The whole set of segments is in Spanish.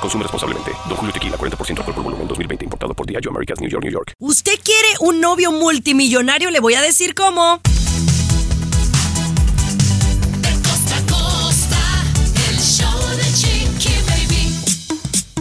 Consume responsablemente. Don Julio Tequila, 40% alcohol por volumen, 2020. Importado por Diageo Americas, New York, New York. ¿Usted quiere un novio multimillonario? Le voy a decir cómo.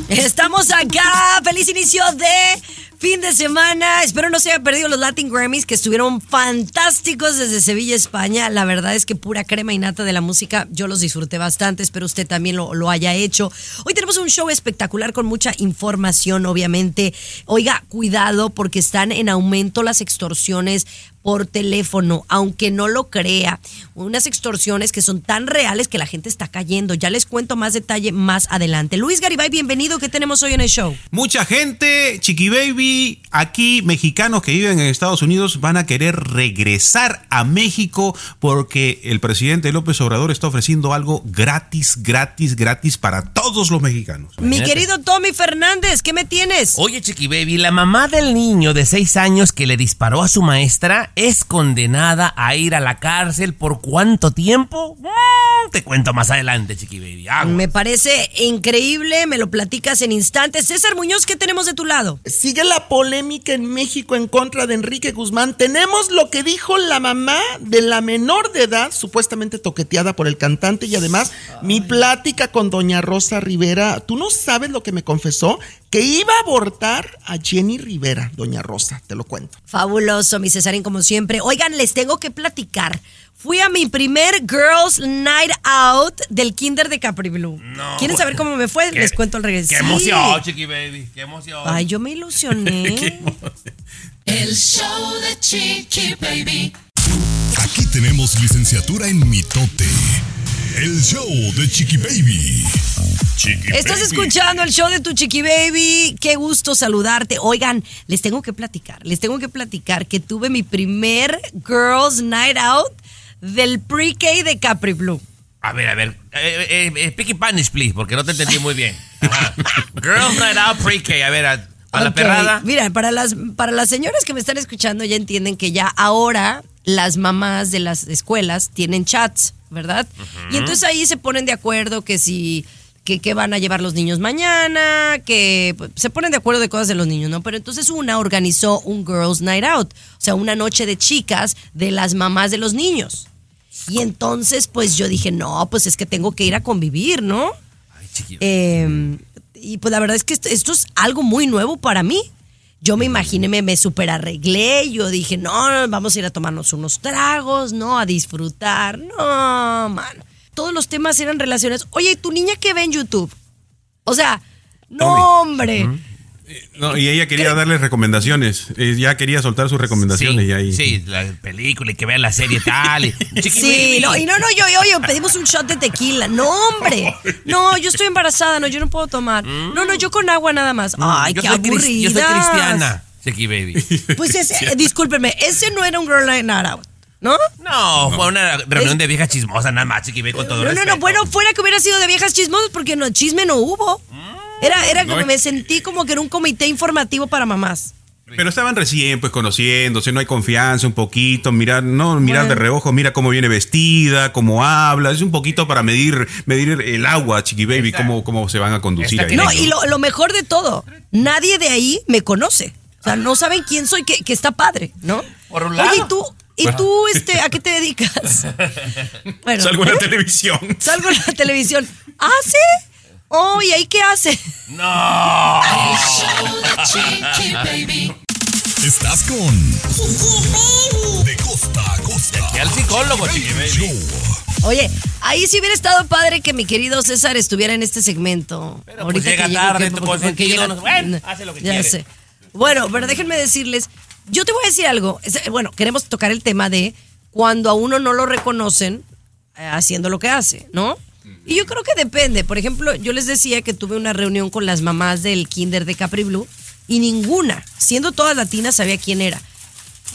Estamos acá. Feliz inicio de fin de semana. Espero no se haya perdido los Latin Grammys que estuvieron fantásticos desde Sevilla, España. La verdad es que pura crema y nata de la música. Yo los disfruté bastante. Espero usted también lo, lo haya hecho. Hoy tenemos un show espectacular con mucha información, obviamente. Oiga, cuidado porque están en aumento las extorsiones por teléfono, aunque no lo crea. Unas extorsiones que son tan reales que la gente está cayendo. Ya les cuento más detalle más adelante. Luis Garibay, bienvenido. ¿Qué tenemos hoy en el show? Mucha gente, Chiqui Baby, aquí mexicanos que viven en Estados Unidos van a querer regresar a México porque el presidente López Obrador está ofreciendo algo gratis, gratis, gratis para todos los mexicanos. Mi querido Tommy Fernández, ¿qué me tienes? Oye, Chiqui Baby, la mamá del niño de 6 años que le disparó a su maestra es condenada a ir a la cárcel por cuánto tiempo? Mm, te cuento más adelante, Chiqui Baby. Aguas. Me parece increíble, me lo platicas en instantes. César Muñoz, ¿qué tenemos de tu lado? Sigue la polémica en México en contra de Enrique Guzmán. Tenemos lo que dijo la mamá de la menor de edad, supuestamente toqueteada por el cantante, y además mi plática con doña Rosa Rivera. Tú no sabes lo que me confesó, que iba a abortar a Jenny Rivera, doña Rosa, te lo cuento. Fabuloso, mi Cesarín, como siempre. Oigan, les tengo que platicar. Fui a mi primer Girls Night Out del Kinder de Capri Blue. No, ¿Quieren saber cómo me fue? Qué- Les cuento al regreso. Qué Sí. emoción, Chiqui Baby. Qué emoción. Ay, yo me ilusioné. El show de Chiqui Baby. Aquí tenemos licenciatura en mitote. El show de Chiqui Baby. Chiqui Estás Baby. escuchando el show de tu chiqui baby. Qué gusto saludarte. Oigan, les tengo que platicar. Les tengo que platicar que tuve mi primer Girls Night Out del pre-K de Capri Blue. A ver, a ver. Eh, eh, eh, speak in Spanish, please, porque no te entendí muy bien. Ajá. Girls Night Out Pre-K. A ver, a, a la perrada. Mira, para las, para las señoras que me están escuchando ya entienden que ya ahora las mamás de las escuelas tienen chats, ¿verdad? Y entonces ahí se ponen de acuerdo que si que, que van a llevar los niños mañana, que se ponen de acuerdo de cosas de los niños, ¿no? Pero entonces una organizó un Girls Night Out, o sea, una noche de chicas de las mamás de los niños. Y entonces, pues yo dije, no, pues es que tengo que ir a convivir, ¿no? Ay, Eh, y pues la verdad es que esto, esto es algo muy nuevo para mí. Yo me imaginé, me, me super arreglé, yo dije, no, vamos a ir a tomarnos unos tragos, no, a disfrutar, no, mano. Todos los temas eran relaciones. Oye, ¿y ¿tu niña qué ve en YouTube? O sea, no, hombre. No, y ella quería darle recomendaciones. Eh, Ya quería soltar sus recomendaciones. y ahí. sí, la película y que vean la serie tal. y- Sí, no, y no, no, yo, oye, pedimos un shot de tequila. No, hombre. No, yo estoy embarazada, no, yo no puedo tomar. No, no, yo con agua nada más. Ay, Mm. yo qué aburrida. Yo soy cristiana, Chiqui Baby. Pues ese, discúlpeme, ese no era un girl night out, ¿no? No, fue una reunión de viejas chismosas, nada más, Chiqui Baby, con todo No, no, no, bueno, fuera que hubiera sido de viejas chismosas porque no, chisme no hubo. Era, era como No, me sentí como que era un comité informativo para mamás. Pero estaban recién, pues conociéndose, no hay confianza, un poquito, mirar, no mirar Bueno. de reojo, mira cómo viene vestida, cómo habla, es un poquito para medir, medir el agua, chiqui baby, cómo, cómo se van a conducir ahí. que No, y lo, lo mejor de todo, nadie de ahí me conoce. O sea, no saben quién soy, que, que está padre, ¿no? Por un Oye, lado. ¿y tú, y tú este, a qué te dedicas? Bueno, Salgo en la ¿eh? televisión. Salgo en la televisión. ¿Ah, sí? Oh, ¿y ahí qué hace? No. Chiqui. Estás con De costa a costa. Y al psicólogo, Chiqui Baby. Oye, ahí sí hubiera estado padre que mi querido César estuviera en este segmento. Pero, pues, llega que tarde, que- tu porque- porque consentido, llega- bueno, hace lo que ya quiere. sé. Bueno, pero déjenme decirles, yo te voy a decir algo. Es- Bueno, queremos tocar el tema de cuando a uno no lo reconocen eh, haciendo lo que hace, ¿no? Y yo creo que depende. Por ejemplo, yo les decía que tuve una reunión con las mamás del kinder de Capri Blue y ninguna, siendo todas latinas, sabía quién era.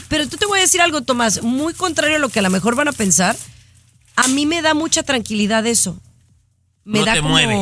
Pero tú te voy a decir algo, Tomás, muy contrario a lo que a lo mejor van a pensar. A mí me da mucha tranquilidad eso. Me No da te como. mueve.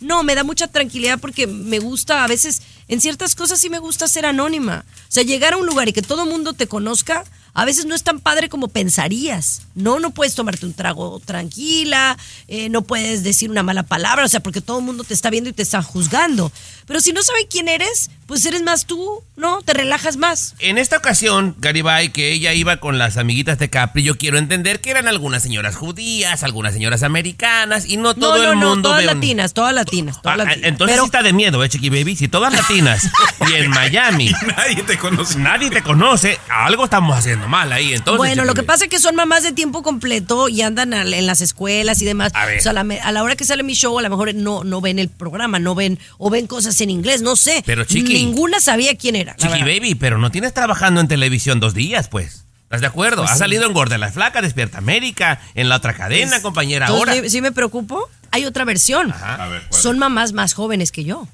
No, me da mucha tranquilidad porque me gusta, a veces, en ciertas cosas sí me gusta ser anónima. O sea, llegar a un lugar y que todo el mundo te conozca, a veces no es tan padre como pensarías. No, no puedes tomarte un trago tranquila, eh, no puedes decir una mala palabra, o sea, porque todo el mundo te está viendo y te está juzgando. Pero si no saben quién eres, pues eres más tú, ¿no? Te relajas más. En esta ocasión, Garibay, que ella iba con las amiguitas de Capri, yo quiero entender que eran algunas señoras judías, algunas señoras americanas y no todo no, no, el no, mundo todas ve un- latinas, todas latinas, todas Ah, latinas. entonces Pero- sí está de miedo, ¿eh, Chiqui Baby? Si todas latinas y en Miami Nadie te conoce. nadie te conoce, algo estamos haciendo mal ahí. Entonces, bueno, Chiqui lo que Baby. pasa es que son mamás de tiempo completo y andan al- en las escuelas y demás. A ver. O sea, a la, me- a la hora que sale mi show, a lo mejor no, no ven el programa, no ven, o ven cosas en inglés, no sé. Pero, Chiqui. Ninguna sabía quién era. Chiqui. Baby, pero no tienes trabajando en televisión dos días, pues. ¿Estás de acuerdo? Pues sí. salido en Gorda la Flaca, Despierta América, en la otra cadena, compañera, ahora. ¿sí- ¿Sí me preocupo? Hay otra versión. Ajá. A ver. Son mamás más jóvenes que yo.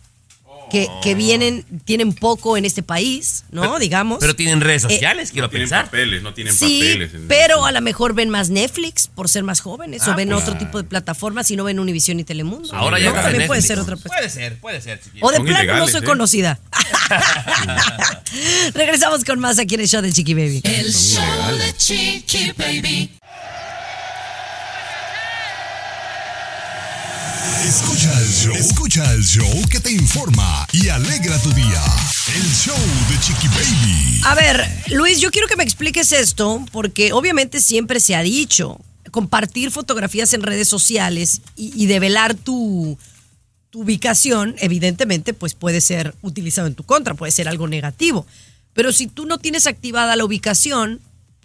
Que, que vienen, tienen poco en este país, ¿no? Pero- Digamos. Pero tienen redes Eh, sociales, quiero No tienen pensar. papeles, no tienen Sí, papeles. pero a lo mejor ven más Netflix por ser más jóvenes Ah, o ven pues. otro tipo de plataformas y no ven Univision y Telemundo. Ahora ya También puede ser otra persona. Puede ser, puede ser. O de plano no soy ¿eh? conocida. Regresamos con más aquí en el show de Chiqui Baby. El show de Chiqui Baby. Escucha el show. Escucha el show que te informa y alegra tu día. El show de Chiqui Baby. A ver, Luis, yo quiero que me expliques esto porque obviamente siempre se ha dicho compartir fotografías en redes sociales y, develar tu, tu ubicación, evidentemente, pues puede ser utilizado en tu contra, puede ser algo negativo. Pero si tú no tienes activada la ubicación,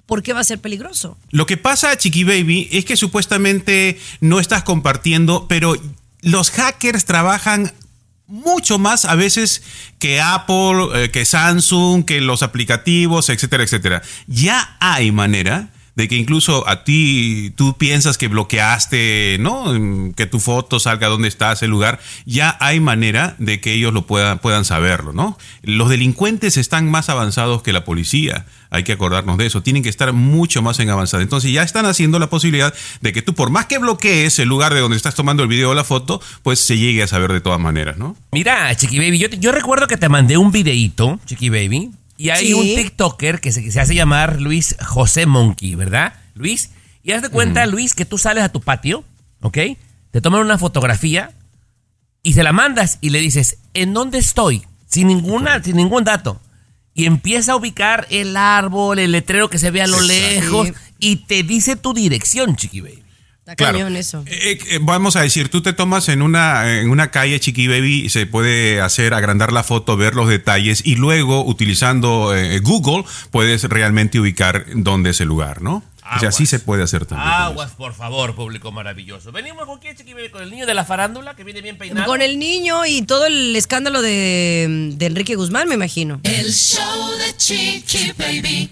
¿por qué va a ser peligroso? Lo que pasa, Chiqui Baby, es que supuestamente no estás compartiendo, pero los hackers trabajan mucho más a veces que Apple, eh, que Samsung, que los aplicativos, etcétera, etcétera. Ya hay manera de que incluso a ti tú piensas que bloqueaste, ¿no? Mm, Que tu foto salga donde estás, el lugar. Ya hay manera de que ellos lo puedan, puedan saberlo, ¿no? Los delincuentes están más avanzados que la policía. Hay que acordarnos de eso. Tienen que estar mucho más en avanzada. Entonces ya están haciendo la posibilidad de que tú, por más que bloquees el lugar de donde estás tomando el video o la foto, pues se llegue a saber de todas maneras, ¿no? Mira, Chiqui Baby, yo, te- recuerdo que te mandé un videíto, Chiqui Baby, y hay Sí. un TikToker que se, que se hace llamar Luis José Monkey, ¿verdad? Luis, y haz de cuenta, Luis, que tú sales a tu patio, ¿ok? Te toman una fotografía y se la mandas y le dices, ¿en dónde estoy? Sin ninguna, sin ningún dato. Y empieza a ubicar el árbol, el letrero que se ve a lo lejos, y te dice tu dirección, Chiqui Baby. Está Claro. cañón eso. Eh, eh, vamos a decir, tú te tomas en una, en una calle Chiqui Baby, se puede hacer agrandar la foto, ver los detalles y luego utilizando eh, Google puedes realmente ubicar dónde es el lugar, ¿no? O sea, Aguas. sí se puede hacer también. Aguas, por favor, público maravilloso. Venimos con quién, Chiqui Baby, con el niño de la farándula que viene bien peinado. Con el niño y todo el escándalo de, de Enrique Guzmán, me imagino. El show de Chiqui Baby.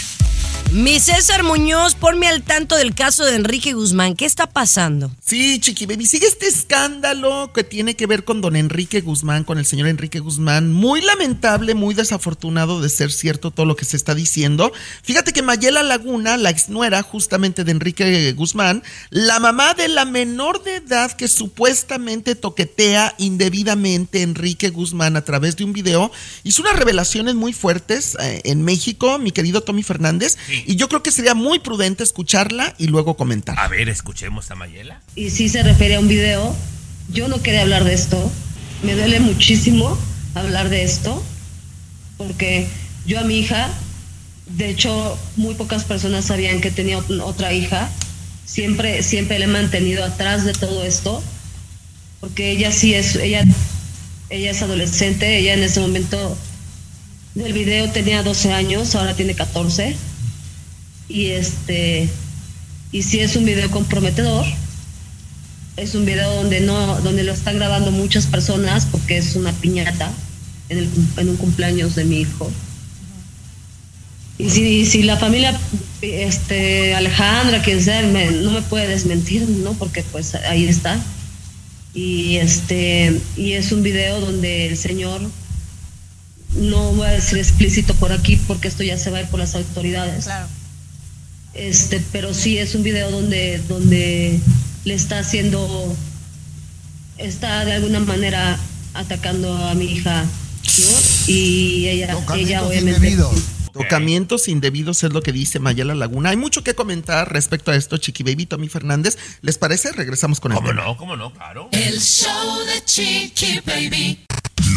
Mi César Muñoz, ponme al tanto del caso de Enrique Guzmán. ¿Qué está pasando? Sí, Chiqui Baby, sigue este escándalo que tiene que ver con don Enrique Guzmán, con el señor Enrique Guzmán. Muy lamentable, muy desafortunado de ser cierto todo lo que se está diciendo. Fíjate que Mayela Laguna, la exnuera justamente de Enrique Guzmán, la mamá de la menor de edad que supuestamente toquetea indebidamente a Enrique Guzmán a través de un video, hizo unas revelaciones muy fuertes eh, en México, mi querido Tommy Fernández, y yo creo que sería muy prudente escucharla y luego comentar. A ver, escuchemos a Mayela. y sí se refiere a un video. Yo no quería hablar de esto. Me duele muchísimo hablar de esto porque yo a mi hija, de hecho, muy pocas personas sabían que tenía ot- otra hija. Siempre, siempre la he mantenido atrás de todo esto porque ella sí es, ella, ella es adolescente. Ella en ese momento del video tenía 12 años, ahora tiene 14 y este y si es un video comprometedor es un video donde no donde lo están grabando muchas personas porque es una piñata en, el en un cumpleaños de mi hijo Y si, si la familia, este, Alejandra, quien sea, no me puede desmentir, ¿no? Porque pues ahí está. Y este, y es un video donde el señor, no voy a decir explícito por aquí porque esto ya se va a ir por las autoridades. Claro. Este, pero sí es un video donde, donde le está haciendo, está de alguna manera atacando a mi hija, ¿no? Y ella, ella obviamente. Tocamientos indebidos es lo que dice Mayela Laguna. Hay mucho que comentar respecto a esto, Chiqui Baby, Tommy Fernández. ¿Les parece? Regresamos con el ¿Cómo tema. no? ¿Cómo no? Claro. El show de Chiqui Baby.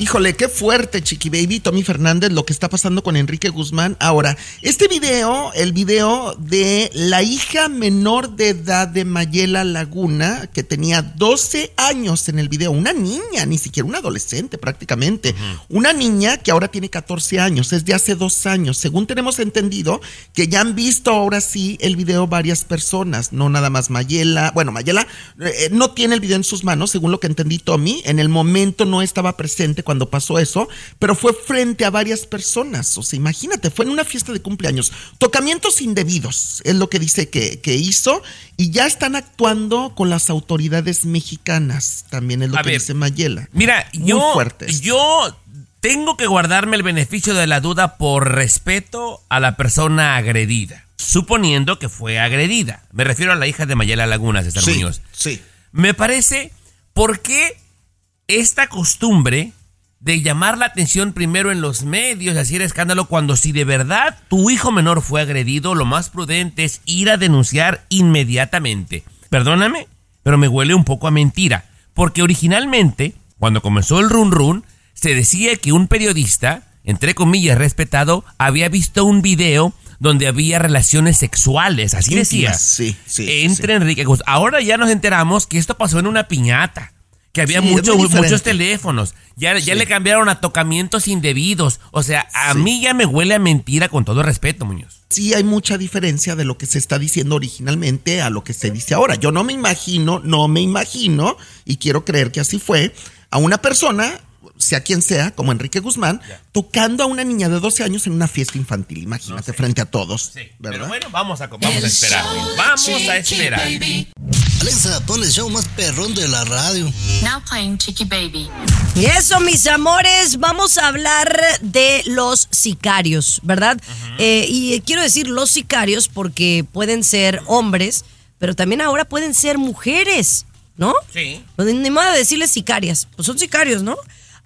Híjole, qué fuerte, Chiqui Baby, Tommy Fernández, lo que está pasando con Enrique Guzmán. Ahora, este video, el video de la hija menor de edad de Mayela Laguna, que tenía 12 años en el video, una niña, ni siquiera una adolescente prácticamente, una niña que ahora tiene 14 años, es de hace dos años. Según tenemos entendido, que ya han visto ahora sí el video varias personas, no nada más Mayela. Bueno, Mayela eh, no tiene el video en sus manos, según lo que entendí Tommy, en el momento no estaba presente cuando pasó eso, pero fue frente a varias personas. O sea, imagínate, fue en una fiesta de cumpleaños. Tocamientos indebidos es lo que dice que, que hizo y ya están actuando con las autoridades mexicanas, también es lo A que ver, dice Mayela. Mira, Muy yo, fuerte esto. yo tengo que guardarme el beneficio de la duda por respeto a la persona agredida, suponiendo que fue agredida. Me refiero a la hija de Mayela Laguna, César Sí, Muñoz. sí. Me parece, ¿por qué esta costumbre de llamar la atención primero en los medios y hacer escándalo cuando si de verdad tu hijo menor fue agredido, lo más prudente es ir a denunciar inmediatamente? Perdóname, pero me huele un poco a mentira, porque originalmente, cuando comenzó el run run, se decía que un periodista, entre comillas respetado, había visto un video donde había relaciones sexuales, así decía, sí, sí, entre Enrique Guzmán. Ahora ya nos enteramos que esto pasó en una piñata. Que había Sí, mucho- muchos teléfonos. Ya, ya le cambiaron a tocamientos indebidos. O sea, a Sí. mí ya me huele a mentira con todo respeto, Muñoz. sí hay mucha diferencia de lo que se está diciendo originalmente a lo que se dice ahora. Yo no me imagino, no me imagino, y quiero creer que así fue, a una persona, sea quien sea, como Enrique Guzmán, tocando a una niña de 12 años en una fiesta infantil, imagínate, frente a todos. Pero ¿Verdad? bueno, vamos a, vamos a esperar. Vamos a esperar. Alexa, pon el show más perrón de la radio. Now playing Chiqui Baby. Y eso, mis amores, vamos a hablar de los sicarios, ¿verdad? Eh, y quiero decir los sicarios porque pueden ser hombres, pero también ahora pueden ser mujeres, ¿no? Sí. Pues ni modo de decirles sicarias, pues son sicarios, ¿no?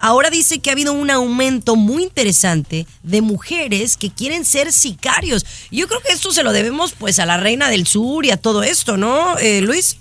Ahora dice que ha habido un aumento muy interesante de mujeres que quieren ser sicarios. Yo creo que esto se lo debemos pues a la reina del sur y a todo esto, ¿no, eh, Luis?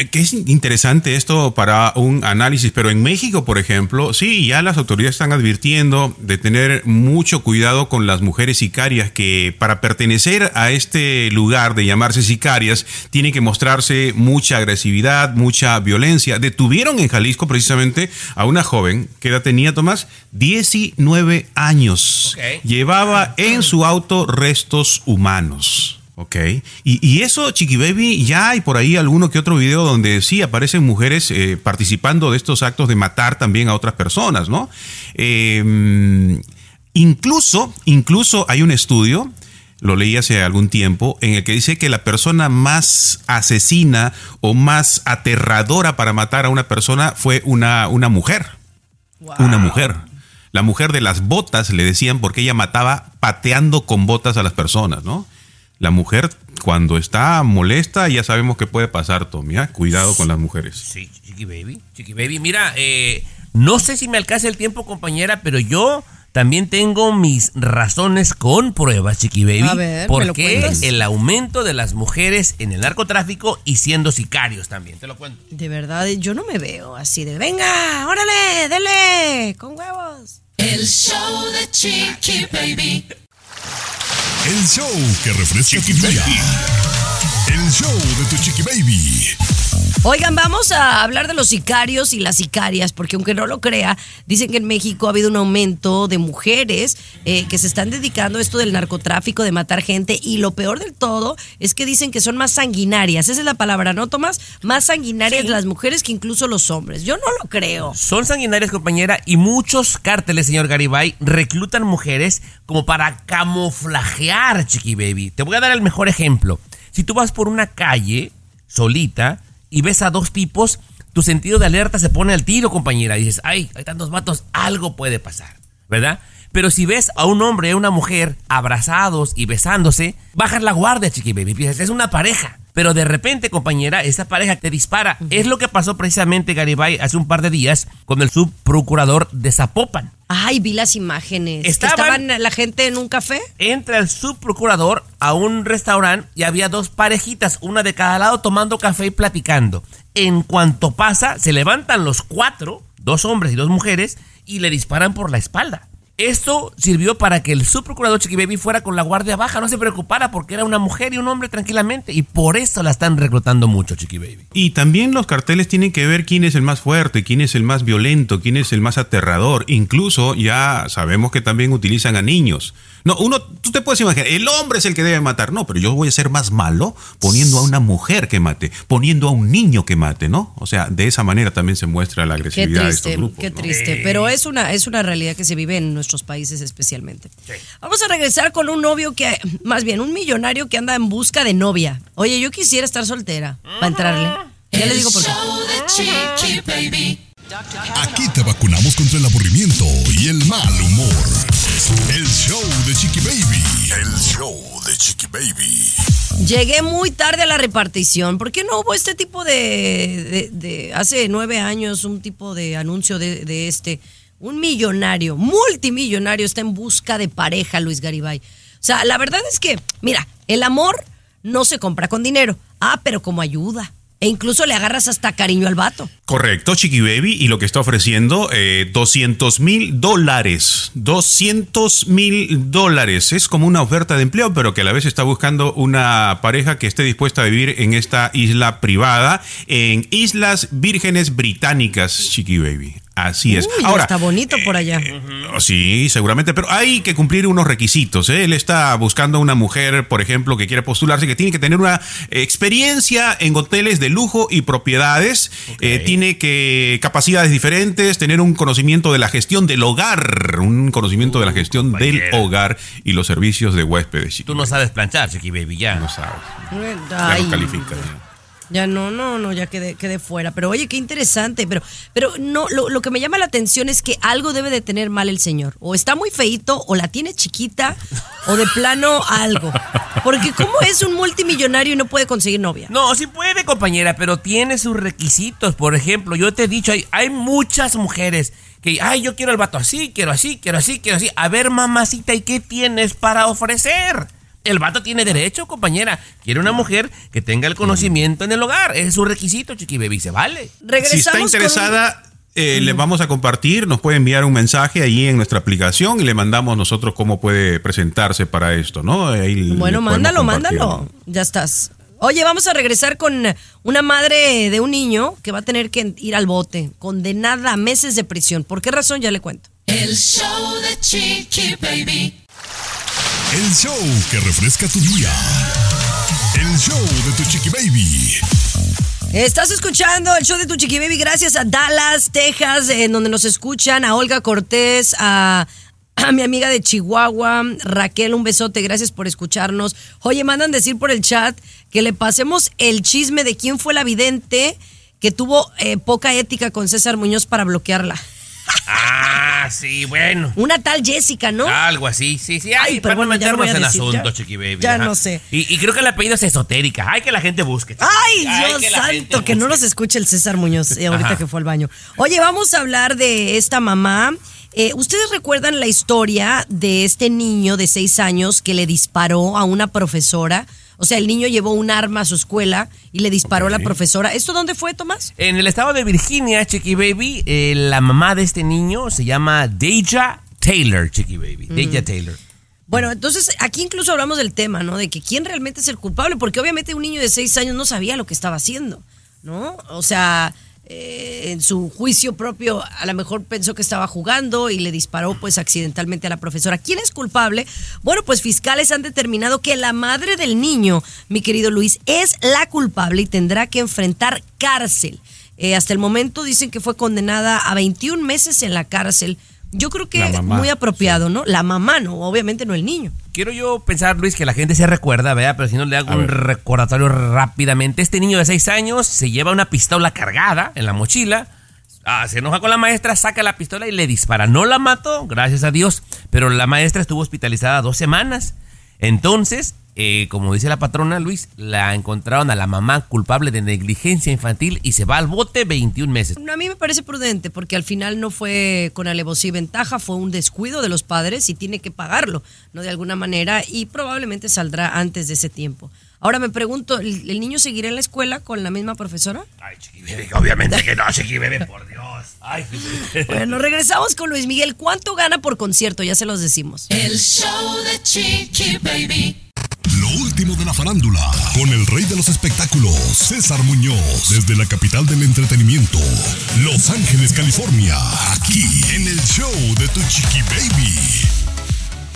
Eh, Que es interesante esto para un análisis, pero en México, por ejemplo, sí, ya las autoridades están advirtiendo de tener mucho cuidado con las mujeres sicarias, que para pertenecer a este lugar de llamarse sicarias, tiene que mostrarse mucha agresividad, mucha violencia. Detuvieron en Jalisco precisamente a una joven, ¿qué edad tenía Tomás? 19 años. Llevaba en su auto restos humanos. Ok. Y, y eso, Chiqui Baby, ya hay por ahí alguno que otro video donde sí aparecen mujeres eh, participando de estos actos de matar también a otras personas, ¿no? Eh, incluso, incluso hay un estudio, lo leí hace algún tiempo, en el que dice que la persona más asesina o más aterradora para matar a una persona fue una, una mujer. Una mujer. La mujer de las botas, le decían, porque ella mataba pateando con botas a las personas, ¿no? La mujer, cuando está molesta, ya sabemos qué puede pasar, Tommy. ¿ah? Cuidado con las mujeres. Sí, Chiqui Baby. Chiqui Baby, mira, eh, no sé si me alcanza el tiempo, compañera, pero yo también tengo mis razones con pruebas, Chiqui Baby. A ver, ¿Por qué el aumento de las mujeres en el narcotráfico y siendo sicarios también? Te lo cuento. De verdad, yo no me veo así de, venga, órale, dele, con huevos. El show de Chiqui Baby. El show que refresca tu día. El show de tu chiqui baby. Oigan, vamos a hablar de los sicarios y las sicarias, porque aunque no lo crea, dicen que en México ha habido un aumento de mujeres eh, que se están dedicando a esto del narcotráfico, de matar gente, y lo peor del todo es que dicen que son más sanguinarias. Esa es la palabra, ¿no, Tomás? Más sanguinarias las mujeres que incluso los hombres. Yo no lo creo. Son sanguinarias, compañera, y muchos cárteles, señor Garibay, reclutan mujeres como para camuflajear, Chiqui Baby. Te voy a dar el mejor ejemplo. Si tú vas por una calle solita y ves a dos tipos, tu sentido de alerta se pone al tiro, compañera. Y dices, ay, hay tantos vatos, algo puede pasar, ¿verdad? Pero si ves a un hombre y a una mujer abrazados y besándose, bajas la guardia, chiqui baby. Piensas, es una pareja. Pero de repente, compañera, esa pareja te dispara. Es lo que pasó precisamente, Garibay, hace un par de días con el subprocurador de Zapopan. Ay, vi las imágenes. Estaban- ¿Estaban la gente en un café? Entra el subprocurador a un restaurante y había dos parejitas, una de cada lado, tomando café y platicando. En cuanto pasa, se levantan los cuatro, dos hombres y dos mujeres, y le disparan por la espalda. Esto sirvió para que el subprocurador Chiqui Baby fuera con la guardia baja, no se preocupara porque era una mujer y un hombre tranquilamente, y por eso la están reclutando mucho, Chiqui Baby. Y también los carteles tienen que ver quién es el más fuerte, quién es el más violento, quién es el más aterrador. Incluso ya sabemos que también utilizan a niños. No, uno, tú te puedes imaginar, el hombre es el que debe matar. No, pero yo voy a ser más malo poniendo a una mujer que mate, poniendo a un niño que mate, ¿no? O sea, de esa manera también se muestra la Qué agresividad de estos triste, grupos. qué ¿no? triste. Pero es una, es una realidad que se vive en nuestros países especialmente. Vamos a regresar con un novio que, más bien, un millonario que anda en busca de novia. Oye, yo quisiera estar soltera para entrarle. Ya les digo por qué. Aquí te vacunamos contra el aburrimiento y el mal humor. El show de Chiqui Baby. El show de Chiqui Baby. Llegué muy tarde a la repartición. ¿Por qué no hubo este tipo de, de- de- hace nueve años, un tipo de anuncio de, de este? Un millonario, multimillonario, está en busca de pareja, Luis Garibay. O sea, la verdad es que, mira, el amor no se compra con dinero. Ah, pero como ayuda. E incluso le agarras hasta cariño al vato. Correcto, Chiqui Baby, y lo que está ofreciendo, eh, 200 mil dólares. 200 mil dólares. Es como una oferta de empleo, pero que a la vez está buscando una pareja que esté dispuesta a vivir en esta isla privada, en Islas Vírgenes Británicas, Chiqui Baby. Así es. Uy, Ahora, está bonito por allá. Sí, seguramente, pero hay que cumplir unos requisitos. ¿eh? Él está buscando una mujer, por ejemplo, que quiere postularse, que tiene que tener una experiencia en hoteles de lujo y propiedades, eh, tiene que capacidades diferentes, tener un conocimiento de la gestión del hogar, un conocimiento de la gestión del hogar y los servicios de huéspedes. Tú no sabes planchar, Chiqui Baby, ya. No sabes. Ya no califica. Ya no, no, no, ya quedé, quedé fuera. Pero oye, qué interesante. Pero, pero no, lo, lo que me llama la atención es que algo debe de tener mal el señor. O está muy feito, o la tiene chiquita, o de plano algo. Porque ¿cómo es un multimillonario y no puede conseguir novia? No, sí puede, compañera, pero tiene sus requisitos. Por ejemplo, yo te he dicho, hay, hay muchas mujeres que, ay, yo quiero el vato así, quiero así, quiero así, quiero así. A ver, mamacita, ¿y qué tienes para ofrecer? El vato tiene derecho, compañera. Quiere una mujer que tenga el conocimiento en el hogar. Ese es su requisito, chiqui baby. Se vale. Regresamos Si está interesada, eh, le vamos a compartir, nos puede enviar un mensaje ahí en nuestra aplicación y le mandamos nosotros cómo puede presentarse para esto, ¿no? Ahí le Bueno, mándalo, mándalo. Ya estás. Oye, vamos a regresar con una madre de un niño que va a tener que ir al bote, condenada a meses de prisión. ¿Por qué razón? Ya le cuento. El show de Chiqui Baby. El show que refresca tu día. El show de tu Chiqui Baby. Estás escuchando el show de tu chiqui baby gracias a Dallas, Texas, en donde nos escuchan, a Olga Cortés, a, a mi amiga de Chihuahua, Raquel, un besote, gracias por escucharnos. Oye, mandan decir por el chat que le pasemos el chisme de quién fue la vidente que tuvo eh, poca ética con César Muñoz para bloquearla. Ah, sí, bueno. Una tal Jessica, ¿no? Algo así, sí, sí. Ay, Ay, pero para no bueno, ya no meternos en decir, asunto, ya- chiqui baby. ya ajá. no sé. Y, y creo que el apellido es esotérica. Ay, que la gente busque. chiqui Ay. Dios que santo, que no nos escuche el César Muñoz eh, ahorita Ajá. que fue al baño. Oye, vamos a hablar de esta mamá. Eh, ¿Ustedes recuerdan la historia de este niño de seis años que le disparó a una profesora? O sea, el niño llevó un arma a su escuela y le disparó a la profesora. ¿Esto dónde fue, Tomás? En el estado de Virginia, Chiqui Baby, eh, la mamá de este niño se llama Deja Taylor, Chiqui Baby. Mm. Deja Taylor. Bueno, entonces aquí incluso hablamos del tema, ¿no? De que quién realmente es el culpable, porque obviamente un niño de seis años no sabía lo que estaba haciendo. ¿no? O sea, eh, en su juicio propio a lo mejor pensó que estaba jugando y le disparó pues accidentalmente a la profesora. ¿Quién es culpable? Bueno, pues fiscales han determinado que la madre del niño, mi querido Luis, es la culpable y tendrá que enfrentar cárcel. Eh, hasta el momento dicen que fue condenada a 21 meses en la cárcel. Yo creo que mamá, muy apropiado, ¿no? La mamá, no, obviamente no el niño. Quiero yo pensar, Luis, que la gente se recuerda, ¿verdad? Pero si no le hago A un ver. recordatorio rápidamente. Este niño de 6 años se lleva una pistola cargada en la mochila. ah, se enoja con la maestra, saca la pistola y le dispara. No la mató, gracias a Dios, pero la maestra estuvo hospitalizada dos semanas. Entonces, eh, como dice la patrona Luis, la encontraron a la mamá culpable de negligencia infantil y se va al bote 21 meses. A mí me parece prudente porque al final no fue con alevosía y ventaja, fue un descuido de los padres y tiene que pagarlo, ¿no? De alguna manera y probablemente saldrá antes de ese tiempo. Ahora me pregunto, ¿el, el niño seguirá en la escuela con la misma profesora? Ay, Chiqui Bebé, obviamente que no, Chiqui Bebé, por Dios. Ay, Bueno, regresamos con Luis Miguel. ¿Cuánto gana por concierto? Ya se los decimos. El show de Chiqui Baby. Lo último de la farándula, con el rey de los espectáculos, César Muñoz, desde la capital del entretenimiento, Los Ángeles, California, aquí en el show de Tu Chiqui Baby.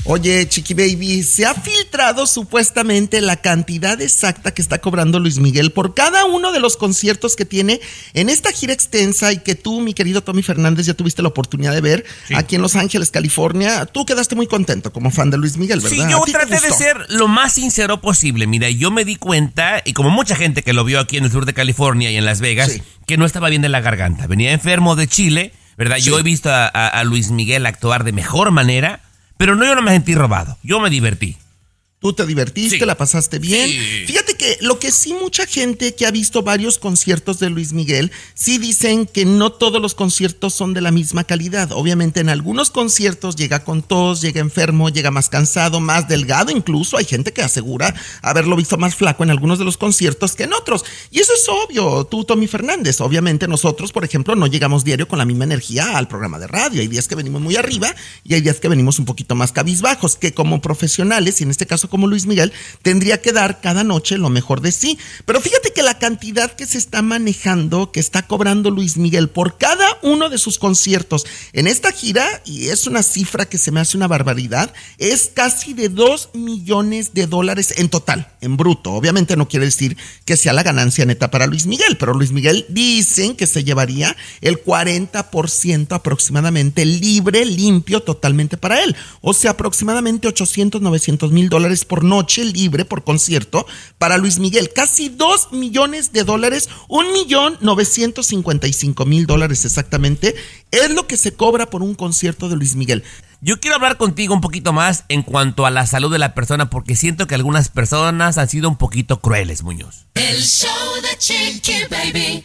Oye, Chiqui Baby, se ha filtrado supuestamente la cantidad exacta que está cobrando Luis Miguel por cada uno de los conciertos que tiene en esta gira extensa y que tú, mi querido Tommy Fernández, ya tuviste la oportunidad de ver aquí en Los Ángeles, California. Tú quedaste muy contento como fan de Luis Miguel, ¿verdad? Sí, yo ¿A ti te traté de ser lo más sincero posible. Mira, yo me di cuenta, y como mucha gente que lo vio aquí en el sur de California y en Las Vegas, Sí. que no estaba bien de la garganta. Venía enfermo de Chile, ¿verdad? Yo he visto a, a- a Luis Miguel actuar de mejor manera, pero no yo no me sentí robado. Yo me divertí. Tú te divertiste, Sí. la pasaste bien. Sí. Fíjate que lo que sí mucha gente que ha visto varios conciertos de Luis Miguel, sí dicen que no todos los conciertos son de la misma calidad. Obviamente en algunos conciertos llega con tos, llega enfermo, llega más cansado, más delgado incluso. Hay gente que asegura haberlo visto más flaco en algunos de los conciertos que en otros. Y eso es obvio, tú, Tommy Fernández. Obviamente nosotros, por ejemplo, no llegamos diario con la misma energía al programa de radio. Hay días que venimos muy arriba y hay días que venimos un poquito más cabizbajos, que como profesionales, y en este caso como Luis Miguel, tendría que dar cada noche lo mejor de sí. Pero fíjate que la cantidad que se está manejando, que está cobrando Luis Miguel por cada uno de sus conciertos en esta gira, y es una cifra que se me hace una barbaridad, es casi de 2 millones de dólares en total, en bruto. Obviamente no quiere decir que sea la ganancia neta para Luis Miguel, pero Luis Miguel dicen que se llevaría el 40% aproximadamente libre, limpio, totalmente para él. O sea, aproximadamente 800, 900 mil dólares por noche libre por concierto para Luis Miguel. Casi 2 millones de dólares, 1 millón 955 mil dólares exactamente, es lo que se cobra por un concierto de Luis Miguel. Yo quiero hablar contigo un poquito más en cuanto a la salud de la persona, porque siento que algunas personas han sido un poquito crueles, Muñoz. El show de Chiqui Baby.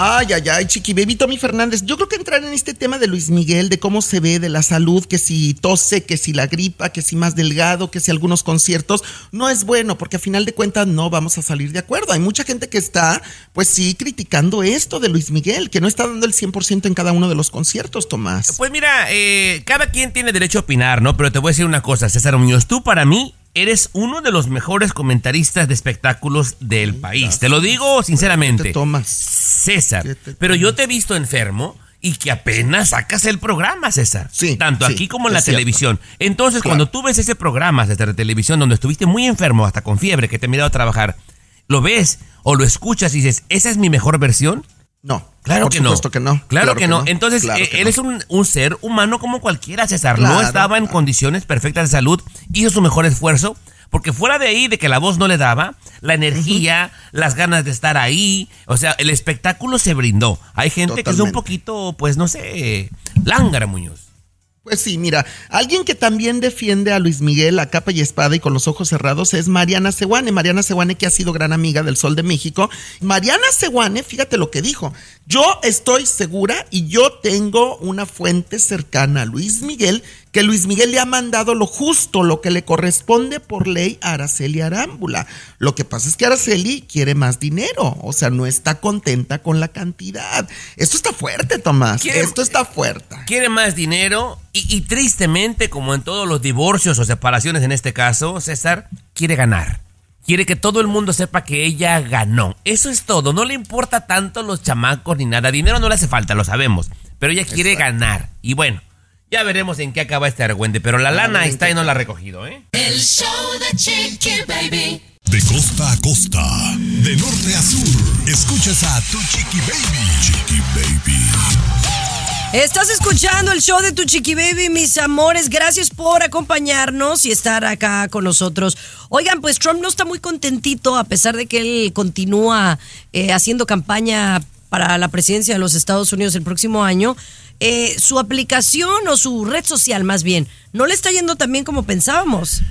Ay, ay, ay, Chiqui Baby, Tommy Fernández. Yo creo que entrar en este tema de Luis Miguel, de cómo se ve, de la salud, que si tose, que si la gripa, que si más delgado, que si algunos conciertos, no es bueno, porque a final de cuentas no vamos a salir de acuerdo. Hay mucha gente que está, pues sí, criticando esto de Luis Miguel, que no está dando el 100% en cada uno de los conciertos, Tomás. Pues mira, eh, cada quien tiene derecho a opinar, ¿no? Pero te voy a decir una cosa, César Muñoz, tú para mí eres uno de los mejores comentaristas de espectáculos del país. Te lo digo sinceramente. ¿Qué te tomas? César, ¿Qué te pero yo te he visto enfermo y que apenas sacas el programa, César. Sí, Tanto sí, aquí como en la cierto. televisión. Entonces, Claro. cuando tú ves ese programa, César, de televisión, donde estuviste muy enfermo, hasta con fiebre, que te he mirado a trabajar, ¿lo ves o lo escuchas y dices, ¿esa es mi mejor versión? No. Claro por que no. supuesto que no. Claro, que, no. Entonces, Claro eh, que él no. es un, un ser humano como cualquiera, César. no estaba en condiciones perfectas de salud, hizo su mejor esfuerzo, porque fuera de ahí, de que la voz no le daba, la energía, las ganas de estar ahí, o sea, el espectáculo se brindó. Hay gente que es un poquito, pues no sé, lángara, Muñoz. Pues sí, mira, alguien que también defiende a Luis Miguel a capa y espada y con los ojos cerrados es Mariana Seguane. Mariana Seguane que ha sido gran amiga del Sol de México. Mariana Seguane, fíjate lo que dijo. Yo estoy segura y yo tengo una fuente cercana a Luis Miguel que Luis Miguel le ha mandado lo justo, lo que le corresponde por ley a Araceli Arámbula. Lo que pasa es que Araceli quiere más dinero, o sea, no está contenta con la cantidad. Esto está fuerte, Tomás. Quiere- Esto está fuerte. Quiere más dinero y, y tristemente, como en todos los divorcios o separaciones en este caso, César quiere ganar. Quiere que todo el mundo sepa que ella ganó. Eso es todo. No le importa tanto los chamacos ni nada. Dinero no le hace falta, lo sabemos. Pero ella quiere ganar. Y bueno, ya veremos en qué acaba este argüente. Pero la lana está y no la ha recogido, ¿eh? El show de Chiqui Baby. De costa a costa, de norte a sur, escuchas a tu chiqui baby. Chiqui baby. Estás escuchando el show de tu Chiqui Baby, mis amores. Gracias por acompañarnos y estar acá con nosotros. Oigan, pues Trump no está muy contentito a pesar de que él continúa eh, haciendo campaña para la presidencia de los Estados Unidos el próximo año. Eh, su aplicación o su red social más bien no le está yendo tan bien como pensábamos.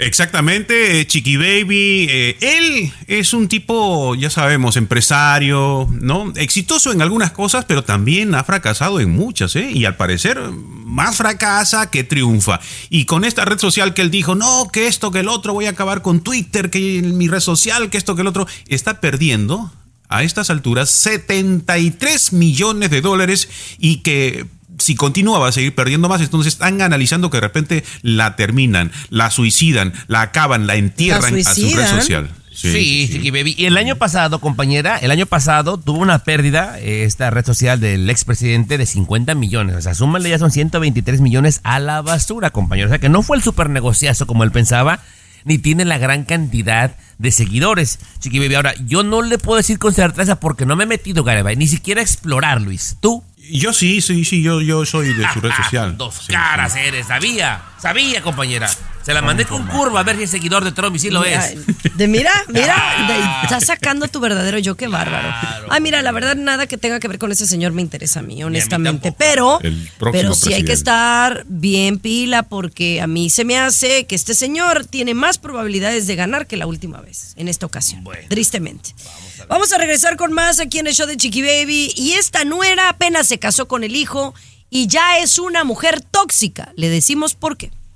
Exactamente, eh, Chiqui Baby. eh, él es un tipo, ya sabemos, empresario, ¿no? Exitoso en algunas cosas, pero también ha fracasado en muchas, ¿eh? Y al parecer, más fracasa que triunfa. Y con esta red social que él dijo, no, que esto, que el otro, voy a acabar con Twitter, que mi red social, que esto, que el otro, está perdiendo a estas alturas 73 millones de dólares y que si continúa va a seguir perdiendo más, entonces están analizando que de repente la terminan, la suicidan, la acaban, la entierran a su red social. Sí, Chiqui Baby. Y el año pasado, compañera, el año pasado tuvo una pérdida eh, esta red social del expresidente de 50 millones. O sea, súmale ya son 123 millones a la basura, compañero. O sea, que no fue el super negociazo como él pensaba, ni tiene la gran cantidad de seguidores. Chiqui Baby, ahora, yo no le puedo decir con certeza porque no me he metido, Garibay, ni siquiera a explorar, Luis. ¿Tú? Yo sí, sí, sí, yo, yo soy de su red social. Dos Sí, caras sí. eres, sabía, sabía, compañera. Se la mandé con curva a ver si es seguidor de Trump y sí lo es. Ay, De mira, mira, de- estás sacando tu verdadero yo, qué bárbaro. Ay, mira, la verdad, nada que tenga que ver con ese señor me interesa a mí, honestamente. pero, pero sí hay que estar bien pila porque a mí se me hace que este señor tiene más probabilidades de ganar que la última vez, en esta ocasión. tristemente. Vamos a, regresar con más aquí en el show de Chiqui Baby. Y esta nuera apenas se casó con el hijo y ya es una mujer tóxica. Le decimos por qué.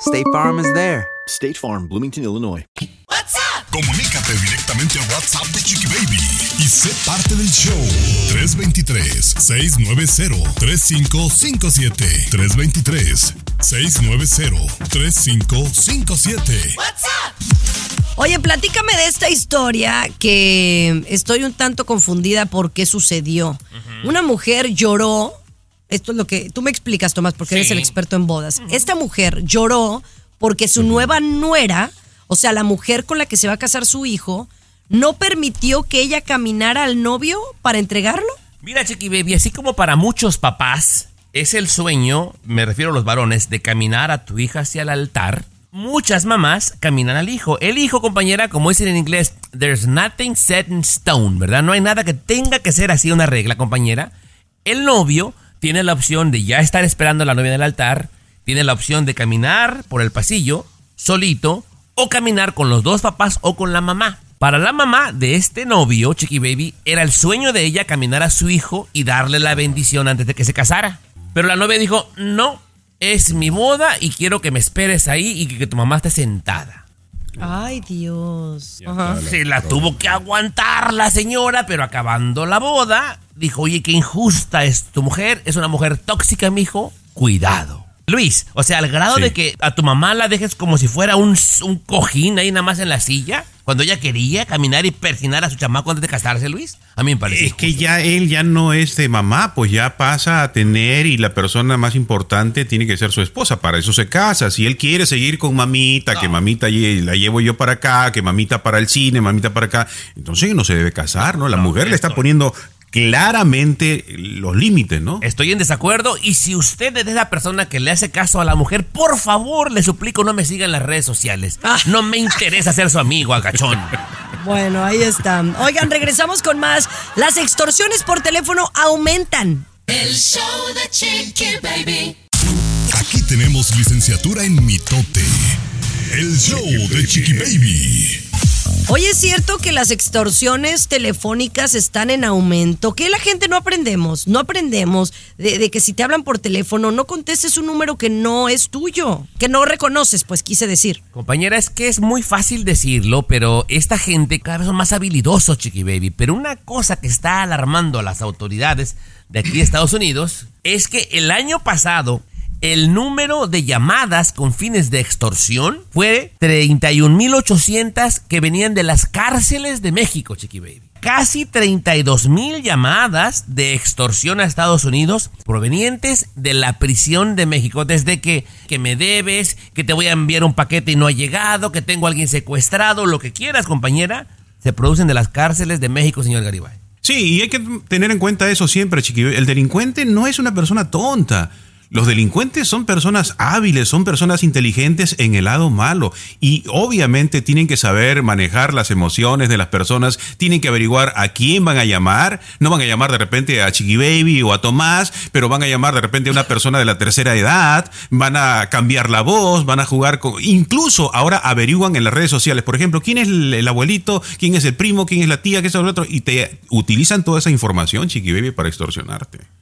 State Farm is there. State Farm, Bloomington, Illinois. Comunícate directamente a WhatsApp de Chiqui Baby y sé parte del show. 323-690-3557. 323-690-3557. Oye, platícame de esta historia que estoy un tanto confundida por qué sucedió. Una mujer lloró. Esto es lo que tú me explicas, Tomás, porque eres el experto en bodas. Esta mujer lloró porque su nueva nuera, o sea, la mujer con la que se va a casar su hijo, no permitió que ella caminara al novio para entregarlo. Mira, Chiqui Baby, así como para muchos papás es el sueño, me refiero a los varones, de caminar a tu hija hacia el altar, muchas mamás caminan al hijo. El hijo, compañera, como dicen en inglés, there's nothing set in stone, ¿verdad? No hay nada que tenga que ser así una regla, compañera. El novio tiene la opción de ya estar esperando a la novia en el altar, tiene la opción de caminar por el pasillo solito o caminar con los dos papás o con la mamá. Para la mamá de este novio, Chiqui Baby, era el sueño de ella caminar a su hijo y darle la bendición antes de que se casara. Pero la novia dijo, no, es mi boda y quiero que me esperes ahí y que, que tu mamá esté sentada. Ay, Dios. Ajá. Se la tuvo que aguantar la señora, pero acabando la boda, dijo, oye, qué injusta es tu mujer, es una mujer tóxica, mijo, cuidado. Luis, o sea, al grado Sí. de que a tu mamá la dejes como si fuera un, un cojín ahí nada más en la silla, cuando ella quería caminar y persinar a su chamaco antes de casarse, Luis, a mí me parece. Es que ya él ya no es de mamá, pues ya pasa a tener y la persona más importante tiene que ser su esposa. Para eso se casa. Si él quiere seguir con mamita, que mamita la llevo yo para acá, que mamita para el cine, mamita para acá, entonces no se debe casar, ¿no? La mujer le está poniendo claramente los límites, ¿no? Estoy en desacuerdo y si usted es la persona que le hace caso a la mujer, por favor, le suplico no me siga en las redes sociales. Ah. No me interesa ser su amigo, agachón. Bueno, ahí está. Oigan, regresamos con más. Las extorsiones por teléfono aumentan. El show de Chiqui Baby. Aquí tenemos licenciatura en mitote. El show de Chiqui Baby. Hoy es cierto que las extorsiones telefónicas están en aumento. ¿Qué la gente no aprendemos? No aprendemos de, de que si te hablan por teléfono no contestes un número que no es tuyo, que no reconoces, pues quise decir. Compañera, es que es muy fácil decirlo, pero esta gente cada vez son más habilidosos, Chiqui Baby. Pero una cosa que está alarmando a las autoridades de aquí de Estados Unidos es que el año pasado el número de llamadas con fines de extorsión fue 31.800 que venían de las cárceles de México, Chiqui Baby. Casi 32 mil llamadas de extorsión a Estados Unidos provenientes de la prisión de México. Desde que, que me debes, que te voy a enviar un paquete y no ha llegado, que tengo a alguien secuestrado, lo que quieras, compañera, se producen de las cárceles de México, señor Garibay. Sí, y hay que tener en cuenta eso siempre, chiqui. El delincuente no es una persona tonta. Los delincuentes son personas hábiles, son personas inteligentes en el lado malo y obviamente tienen que saber manejar las emociones de las personas, tienen que averiguar a quién van a llamar, no van a llamar de repente a Chiqui Baby o a Tomás, pero van a llamar de repente a una persona de la tercera edad, van a cambiar la voz, van a jugar con... Incluso ahora averiguan en las redes sociales, por ejemplo, quién es el, el abuelito, quién es el primo, quién es la tía, qué es el otro, y te utilizan toda esa información, Chiqui Baby, para extorsionarte.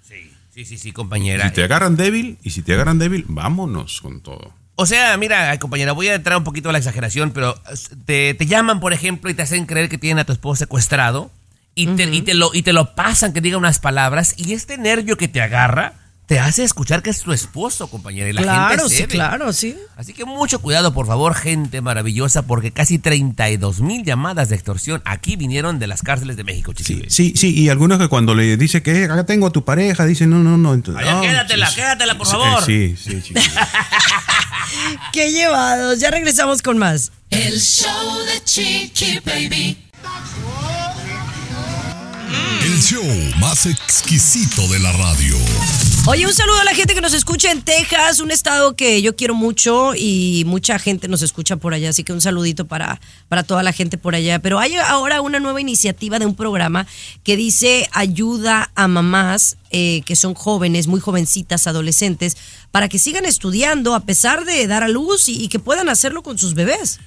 Sí, sí, sí, compañera. Si te agarran débil, y si te agarran débil, vámonos con todo. O sea, mira, compañera, voy a entrar un poquito a la exageración, pero te, te llaman, por ejemplo, y te hacen creer que tienen a tu esposo secuestrado y, te, y, te lo, y te lo pasan, que diga unas palabras, y este nervio que te agarra te hace escuchar que es tu esposo, compañera. Y la Claro, gente sí, claro, sí. Así que mucho cuidado, por favor, gente maravillosa, porque casi 32 mil llamadas de extorsión aquí vinieron de las cárceles de México, Chiqui Baby. Sí, sí, y algunos que cuando le dice que acá tengo a tu pareja, dicen no, no, no. Entonces, Ay, no, quédatela, sí, sí. quédatela, por Sí, favor. Sí, sí, chiqui. Qué llevados. Ya regresamos con más. El show de Chiqui Baby. El show más exquisito de la radio. Oye, un saludo a la gente que nos escucha en Texas, un estado que yo quiero mucho y mucha gente nos escucha por allá, así que un saludito para, para toda la gente por allá. Pero hay ahora una nueva iniciativa de un programa que dice ayuda a mamás eh, que son jóvenes, muy jovencitas, adolescentes, para que sigan estudiando a pesar de dar a luz y, y que puedan hacerlo con sus bebés.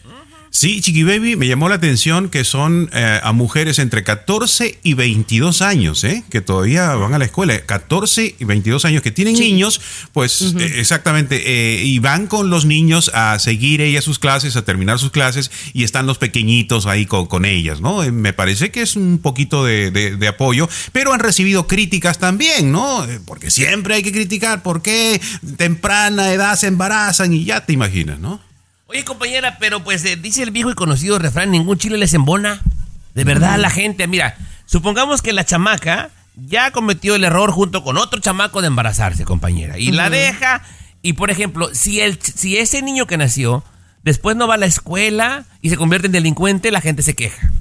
Sí, Chiqui Baby, me llamó la atención que son eh, a mujeres entre 14 y 22 años, ¿eh? que todavía van a la escuela. 14 y 22 años que tienen niños, pues eh, exactamente, eh, y van con los niños a seguir ellas sus clases, a terminar sus clases, y están los pequeñitos ahí con, con ellas, ¿no? Eh, me parece que es un poquito de, de- de apoyo, pero han recibido críticas también, ¿no? Porque siempre hay que criticar por qué temprana edad se embarazan y ya te imaginas, ¿no? Oye, compañera, pero pues eh, dice el viejo y conocido refrán, ningún chile les embona. De verdad, la gente, mira, supongamos que la chamaca ya cometió el error junto con otro chamaco de embarazarse, compañera, y la deja, y por ejemplo, si, el, si ese niño que nació después no va a la escuela y se convierte en delincuente, la gente se queja.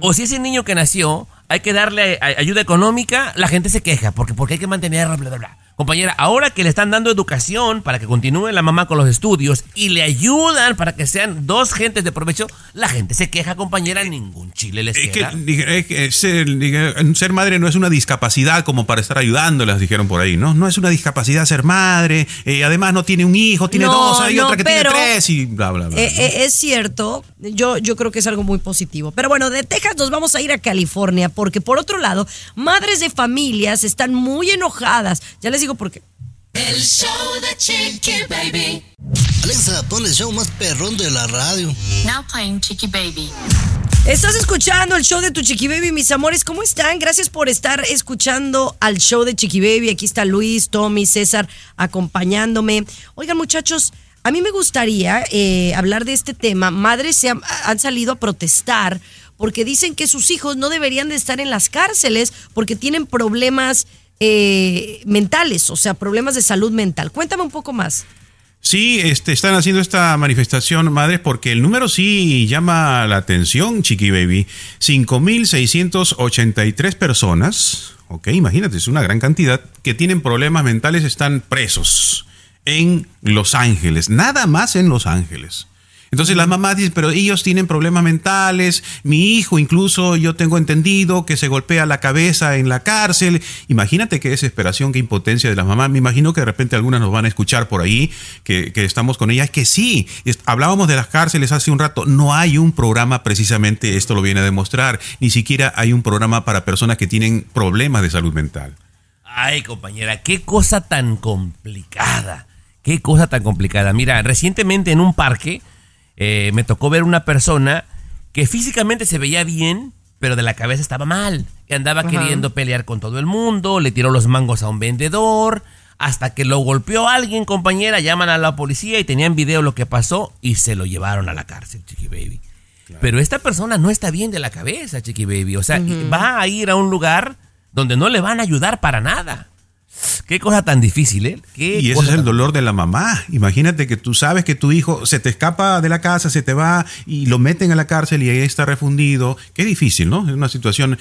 O si ese niño que nació hay que darle a- ayuda económica, la gente se queja, porque, porque hay que mantenerlo, bla, bla, bla. Compañera, ahora que le están dando educación para que continúe la mamá con los estudios y le ayudan para que sean dos gentes de provecho, la gente se queja, compañera, ningún chile les Es que, queda. dije, es que ser, ser madre no es una discapacidad como para estar ayudándolas, dijeron por ahí, ¿no? No es una discapacidad ser madre, eh, además no tiene un hijo, tiene No, dos, hay no, otra que pero- tiene tres y bla, bla, bla. Eh, eh, es cierto, yo, yo creo que es algo muy positivo. Pero bueno, de Texas nos vamos a ir a California porque por otro lado, madres de familias están muy enojadas. Ya les digo por qué. El show de Chiqui Baby. Alexa, pon el show más perrón de la radio. Now playing Chiqui Baby. Estás escuchando el show de tu Chiqui Baby, mis amores. ¿Cómo están? Gracias por estar escuchando al show de Chiqui Baby. Aquí está Luis, Tommy, César acompañándome. Oigan, muchachos, a mí me gustaría eh, hablar de este tema. Madres se han, han salido a protestar porque dicen que sus hijos no deberían de estar en las cárceles porque tienen problemas eh, mentales, o sea, problemas de salud mental. Cuéntame un poco más. Sí, este, están haciendo esta manifestación, madres, porque el número sí llama la atención, Chiqui Baby. 5.683 personas, ok, imagínate, es una gran cantidad, que tienen problemas mentales, están presos en Los Ángeles, nada más en Los Ángeles. Entonces las mamás dicen, pero ellos tienen problemas mentales, mi hijo incluso yo tengo entendido que se golpea la cabeza en la cárcel. Imagínate qué desesperación, qué impotencia de las mamás. Me imagino que de repente algunas nos van a escuchar por ahí, que, estamos con ellas. Que sí, hablábamos de las cárceles hace un rato, no hay un programa precisamente, esto lo viene a demostrar, ni siquiera hay un programa para personas que tienen problemas de salud mental. Ay, compañera, qué cosa tan complicada. Qué cosa tan complicada. Mira, recientemente en un parque eh, me tocó ver una persona que físicamente se veía bien, pero de la cabeza estaba mal. Y andaba Ajá. queriendo pelear con todo el mundo, le tiró los mangos a un vendedor, hasta que lo golpeó alguien, compañera. Llaman a la policía y tenían video lo que pasó y se lo llevaron a la cárcel, Chiqui Baby. Pero esta persona no está bien de la cabeza, Chiqui Baby. O sea, va a ir a un lugar donde no le van a ayudar para nada. Qué cosa tan difícil, ¿eh? Qué Y ese es el dolor de la mamá. Imagínate que tú sabes que tu hijo se te escapa de la casa, se te va y lo meten a la cárcel y ahí está refundido. Qué difícil, ¿no? Es una situación.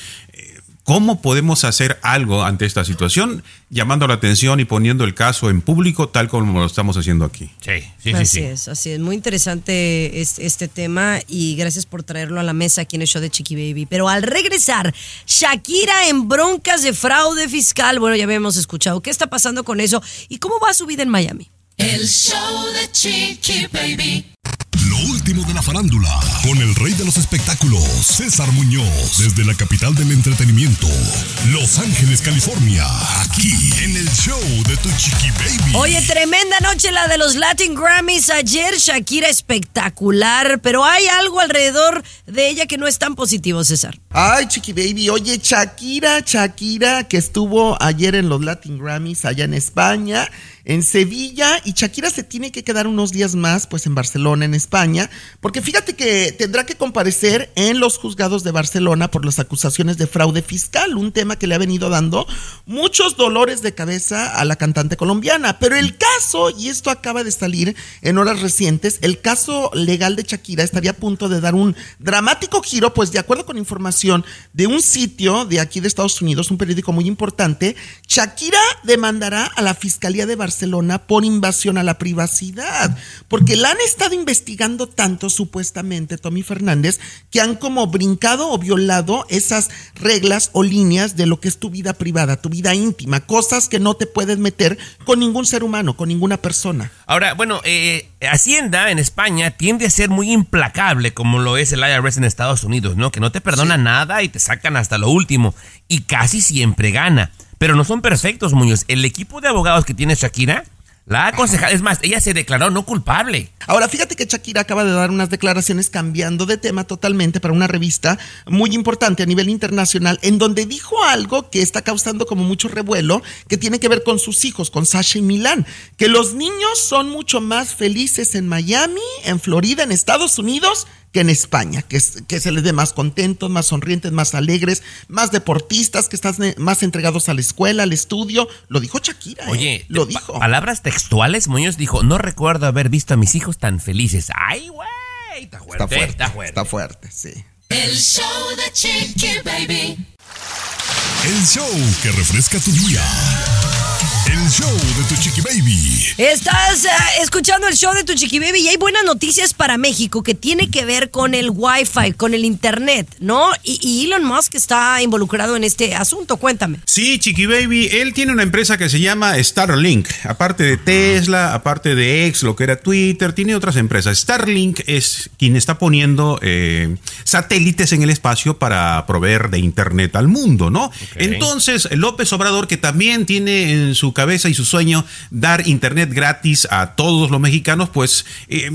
¿Cómo podemos hacer algo ante esta situación? Llamando la atención y poniendo el caso en público, tal como lo estamos haciendo aquí. Sí, así es, así es. Muy interesante es- este tema y gracias por traerlo a la mesa aquí en el show de Chiqui Baby. Pero al regresar, Shakira en broncas de fraude fiscal. Bueno, ya habíamos escuchado. ¿Qué está pasando con eso? ¿Y cómo va su vida en Miami? El show de Chiqui Baby. Lo último de la farándula, con el rey de los espectáculos, César Muñoz, desde la capital del entretenimiento, Los Ángeles, California, aquí en el show de Tu Chiqui Baby. Oye, tremenda noche la de los Latin Grammys ayer. Shakira espectacular, pero hay algo alrededor de ella que no es tan positivo, César. Ay, Chiqui Baby, oye, Shakira, Shakira, que estuvo ayer en los Latin Grammys allá en España, en Sevilla, y Shakira se tiene que quedar unos días más, pues en Barcelona, en España, porque fíjate que tendrá que comparecer en los juzgados de Barcelona por las acusaciones de fraude fiscal, un tema que le ha venido dando muchos dolores de cabeza a la cantante colombiana. Pero el caso, y esto acaba de salir en horas recientes, el caso legal de Shakira estaría a punto de dar un dramático giro, pues de acuerdo con información de un sitio de aquí de Estados Unidos, un periódico muy importante, Shakira demandará a la Fiscalía de Barcelona por invasión a la privacidad, porque la han estado investigando tanto supuestamente, Tommy Fernández, que han como brincado o violado esas reglas o líneas de lo que es tu vida privada, tu vida íntima, cosas que no te puedes meter con ningún ser humano, con ninguna persona. Ahora, bueno, eh, Hacienda en España tiende a ser muy implacable, como lo es el IRS en Estados Unidos, ¿no? Que no te perdona nada y te sacan hasta lo último. Y casi siempre gana. Pero no son perfectos, Muñoz. El equipo de abogados que tiene Shakira la ha aconsejado. Es más, ella se declaró no culpable. Ahora, fíjate que Shakira acaba de dar unas declaraciones cambiando de tema totalmente para una revista muy importante a nivel internacional, en donde dijo algo que está causando como mucho revuelo, que tiene que ver con sus hijos, con Sasha y Milán, que los niños son mucho más felices en Miami, en Florida, en Estados Unidos, que en España, que, se les ve más contentos, más sonrientes, más alegres, más deportistas, que están eh, más entregados a la escuela, al estudio. Lo dijo Shakira. ¿eh? Oye, lo pa- dijo. Palabras textuales, Muñoz dijo, no recuerdo haber visto a mis hijos tan felices. Ay, güey, está fuerte, Está fuerte, está fuerte. está fuerte, sí. El show de Chiqui Baby. El show que refresca tu día. El show de Tu Chiqui Baby. Estás eh, escuchando el show de tu Chiqui Baby y hay buenas noticias para México que tiene que ver con el Wi-Fi, con el Internet, ¿no? Y, y Elon Musk está involucrado en este asunto. Cuéntame. Sí, Chiqui Baby, él tiene una empresa que se llama Starlink. Aparte de Tesla, aparte de X, lo que era Twitter, tiene otras empresas. Starlink es quien está poniendo eh, satélites en el espacio para proveer de Internet al mundo, ¿no? Entonces, López Obrador, que también tiene en su cabeza y su sueño dar Internet gratis a todos los mexicanos, pues eh,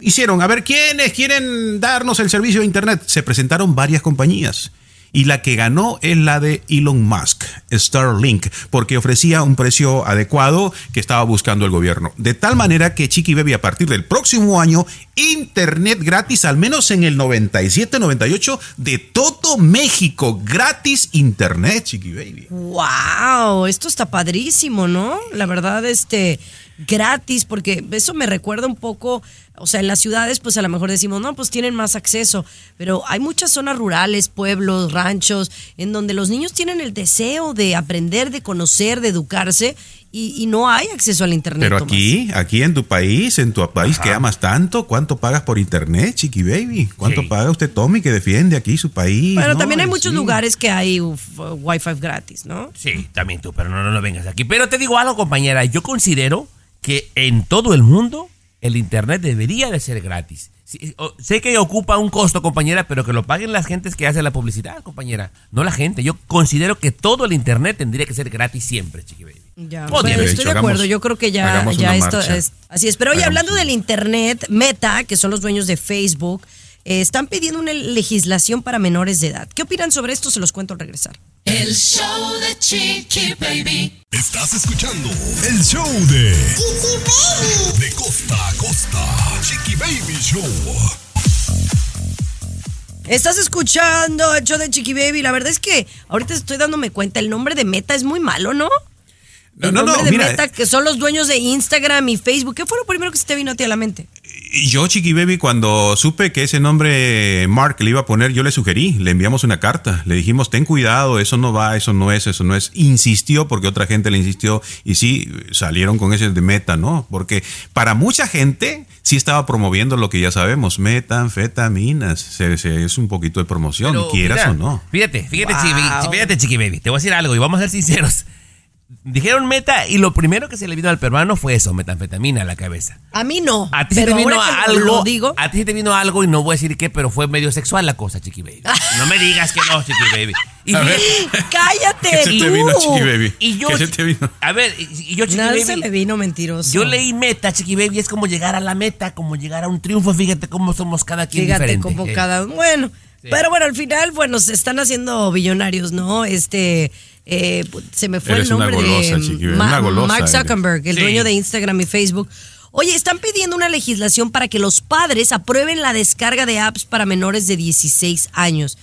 hicieron, a ver, ¿quiénes quieren darnos el servicio de Internet? Se presentaron varias compañías. Y la que ganó es la de Elon Musk, Starlink, porque ofrecía un precio adecuado que estaba buscando el gobierno. De tal manera que Chiqui Baby a partir del próximo año, internet gratis, al menos en el 97-98 de todo México, gratis internet, Chiqui Baby. Wow, esto está padrísimo, ¿no? La verdad, este, gratis, porque eso me recuerda un poco, o sea, en las ciudades, pues a lo mejor decimos, no, pues tienen más acceso, pero hay muchas zonas rurales, pueblos, ranchos, en donde los niños tienen el deseo de aprender, de conocer, de educarse, y, y no hay acceso al internet. Pero Tomás. aquí, aquí en tu país, en tu país que amas tanto, ¿cuánto pagas por internet, Chiqui Baby? ¿Cuánto Sí. paga usted, Tommy, que defiende aquí su país? Bueno, no? también hay Sí. muchos lugares que hay uf, wifi gratis, ¿no? Sí, también tú, pero no, no, no vengas aquí. Pero te digo algo, compañera, yo considero que en todo el mundo el internet debería de ser gratis. Sí, o- sé que ocupa un costo, compañera, pero que lo paguen las gentes que hacen la publicidad, compañera. No la gente. Yo considero que todo el internet tendría que ser gratis siempre, chiqui baby. Ya, bueno, estoy de Hagamos- acuerdo. Yo creo que ya, ya esto marcha. es así es. Pero oye, Hagamos hablando una- del internet, Meta, que son los dueños de Facebook, eh, están pidiendo una legislación para menores de edad. ¿Qué opinan sobre esto? Se los cuento al regresar. El show de Chiqui Baby. Estás escuchando el show de Chiqui Baby. De costa a costa. Chiqui Baby Show. Estás escuchando el show de Chiqui Baby. La verdad es que ahorita estoy dándome cuenta, el nombre de Meta es muy malo, ¿no? No, el no, nombre no, de mira, Meta, que son los dueños de Instagram y Facebook. ¿Qué fue lo primero que se te vino a ti a la mente? Yo, Chiqui Baby, cuando supe que ese nombre Mark le iba a poner, yo le sugerí, le enviamos una carta, le dijimos, ten cuidado, eso no va, eso no es, eso no es. Insistió porque otra gente le insistió y sí, salieron con ese de meta, ¿no? Porque para mucha gente sí estaba promoviendo lo que ya sabemos, metanfetaminas, se, se- es un poquito de promoción, Pero, quieras mira, o no. Fíjate, fíjate, Wow. chiqui, fíjate, chiqui baby. Te voy a decir algo y vamos a ser sinceros. Dijeron meta y lo primero que se le vino al peruano fue eso, metanfetamina a la cabeza. A mí no. A ti se te vino algo. lo digo, A ti se te vino algo y no voy a decir qué, pero fue medio sexual la cosa, chiqui baby. No me digas que no, chiqui baby. Y A ver. fíjate- cállate ¿Qué se te vino, Chiqui Baby? Y yo, ¿Qué se te vino? A ver, y, yo, chiqui Nada baby. se me vino mentiroso. Yo leí meta, chiqui baby, es como llegar a la meta, como llegar a un triunfo. Fíjate cómo somos cada quien Fíjate diferente. Eh, cada bueno. Pero bueno, al final, bueno, se están haciendo billonarios, ¿no? Este, eh, se me fue Eres el una nombre golosa, de chiqui, Ma- una golosa Mark. Zuckerberg, el Sí. dueño de Instagram y Facebook. Oye, están pidiendo una legislación para que los padres aprueben la descarga de apps para menores de 16 años.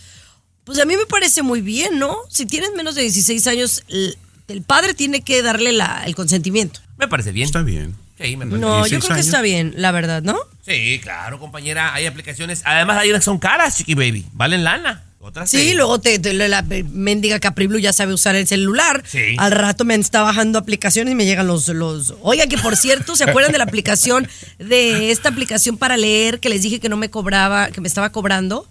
Pues a mí me parece muy bien, ¿no? Si tienes menos de 16 años, el, padre tiene que darle la- el consentimiento. Me parece bien. Está bien. Sí, me parece No, yo 16 creo que está bien, la verdad, ¿no? Sí, claro, compañera. Hay aplicaciones. Además, hay unas que son caras, chiqui baby. Valen lana. Otras Sí, luego te, te- la mendiga Capri Blue ya sabe usar el celular. Sí. Al rato me está bajando aplicaciones y me llegan los, los. Oiga, que por cierto, ¿se acuerdan de la aplicación, de esta aplicación para leer que les dije que no me cobraba, que me estaba cobrando?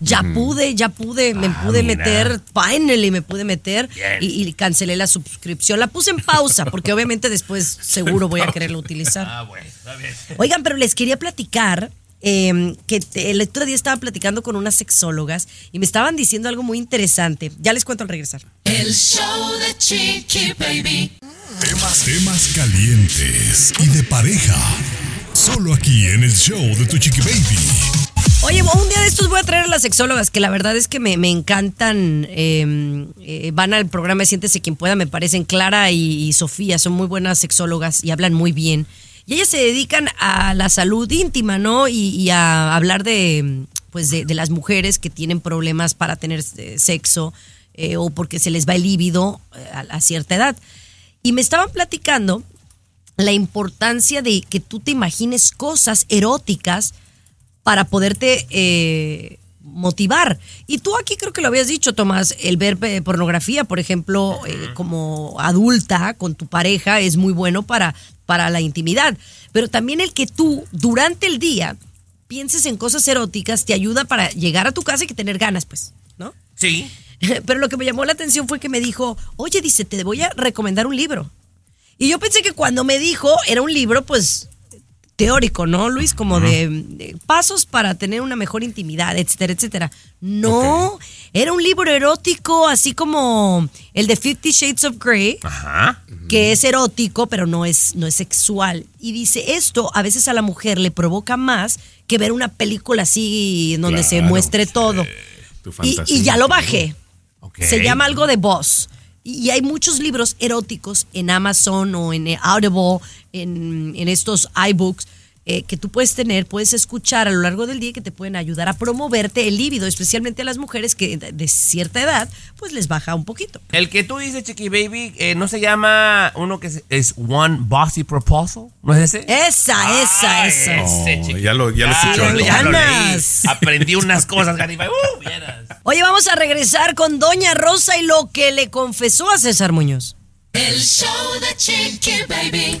Ya pude, ya pude, me Ah, pude mira. meter, finally me pude meter y cancelé la suscripción. La puse en pausa porque obviamente después seguro voy a quererla utilizar. Ah, bueno, está bien. Oigan, pero les quería platicar eh, que te- el otro día estaba platicando con unas sexólogas y me estaban diciendo algo muy interesante. Ya les cuento al regresar. El show de Chiqui Baby. Temas, temas calientes y de pareja. Solo aquí en el show de tu Chiqui Baby. Oye, un día de estos voy a traer a las sexólogas, que la verdad es que me, me encantan. eh, eh, van al programa de Siéntese quien pueda, me parecen Clara y, y Sofía, son muy buenas sexólogas y hablan muy bien. Y ellas se dedican a la salud íntima, ¿no? Y, a hablar de, pues de, las mujeres que tienen problemas para tener eh, sexo eh, o porque se les va el líbido eh, a, cierta edad. Y me estaban platicando la importancia de que tú te imagines cosas eróticas para poderte motivar. Y tú aquí creo que lo habías dicho, Tomás, el ver eh, pornografía, por ejemplo, eh, como adulta con tu pareja es muy bueno para, para la intimidad. Pero también el que tú durante el día pienses en cosas eróticas te ayuda para llegar a tu casa y que tener ganas, pues, ¿no? Sí. Pero lo que me llamó la atención fue que me dijo, oye, dice, te voy a recomendar un libro. Y yo pensé que cuando me dijo, era un libro, pues, teórico, ¿no, Luis? Como de, de pasos para tener una mejor intimidad, etcétera, etcétera. No, era un libro erótico, así como el de Fifty Shades of Grey, Ajá. que es erótico, pero no es, no es sexual. Y dice, esto a veces a la mujer le provoca más que ver una película así donde se muestre todo. Tu Y, ya lo bajé. Se llama algo de Boss. Y hay muchos libros eróticos en Amazon o en Audible, en, en estos iBooks, eh, que tú puedes tener, puedes escuchar a lo largo del día y que te pueden ayudar a promoverte el líbido, especialmente a las mujeres que de, cierta edad, pues les baja un poquito. El que tú dices, Chiqui Baby, eh, ¿no se llama uno que es, es One Bossy Proposal? ¿No es ese? Esa, esa, esa. Ese, Oh, ya lo, ya lo Ah, escuchó. ya lo. Aprendí unas cosas, Garibay. Uh, vieras. Oye, vamos a regresar con Doña Rosa y lo que le confesó a César Muñoz. El show de Chiqui Baby.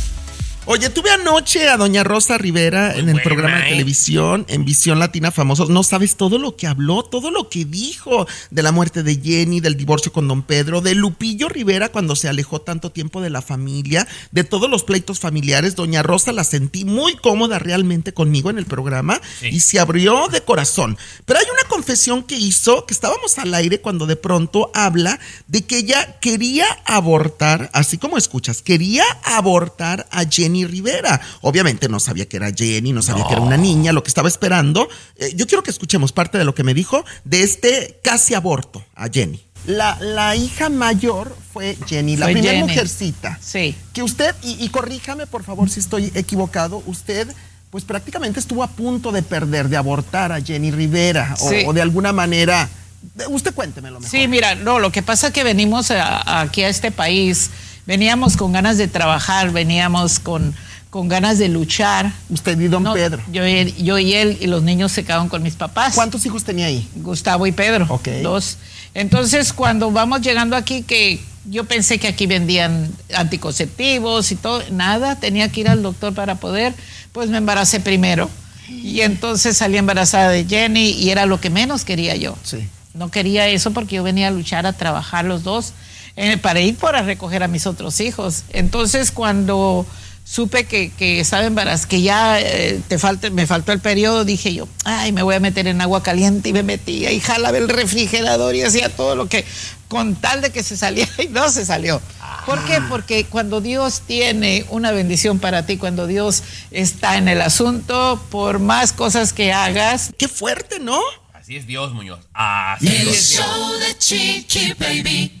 Oye, tuve anoche a Doña Rosa Rivera en el buena, programa de ¿eh? televisión en Visión Latina Famosos. No sabes todo lo que habló, todo lo que dijo de la muerte de Jenny, del divorcio con Don Pedro, de Lupillo Rivera cuando se alejó tanto tiempo de la familia, de todos los pleitos familiares. Doña Rosa la sentí muy cómoda realmente conmigo en el programa y se abrió de corazón. Pero hay una confesión que hizo, que estábamos al aire cuando de pronto habla de que ella quería abortar, así como escuchas, quería abortar a Jenny Rivera. Obviamente no sabía que era Jenny, no sabía que era una niña, lo que estaba esperando. Eh, yo quiero que escuchemos parte de lo que me dijo de este casi aborto a Jenny. La, la hija mayor fue Jenny, la primera mujercita. Sí. Que usted, y, y corríjame por favor si estoy equivocado, usted pues prácticamente estuvo a punto de perder, de abortar a Jenny Rivera o- Sí. o, de alguna manera... Usted cuéntemelo mejor. Sí, mira, no, lo que pasa es que venimos a- aquí a este país, veníamos con ganas de trabajar, veníamos con, con ganas de luchar. Usted y don No, Pedro. Yo, yo y él y los niños se quedaron con mis papás. ¿Cuántos hijos tenía ahí? Gustavo y Pedro. Ok. Dos. Entonces, cuando vamos llegando aquí, que yo pensé que aquí vendían anticonceptivos y todo, nada, tenía que ir al doctor para poder, pues me embaracé primero. Y entonces salí embarazada de Jenny y era lo que menos quería yo. Sí. No quería eso porque yo venía a luchar, a trabajar los dos, eh, para ir para recoger a mis otros hijos. Entonces, cuando supe que, que estaba embarazada, que ya eh, te falta, me faltó el periodo, dije yo, ay, me voy a meter en agua caliente y me metí y jalaba el refrigerador y hacía todo lo que, con tal de que se saliera y no se salió. ¿Por qué? Porque cuando Dios tiene una bendición para ti, cuando Dios está en el asunto, por más cosas que hagas, Qué fuerte, ¿no? Así es Dios, Muñoz. Así El es Dios. show de Chiqui Baby.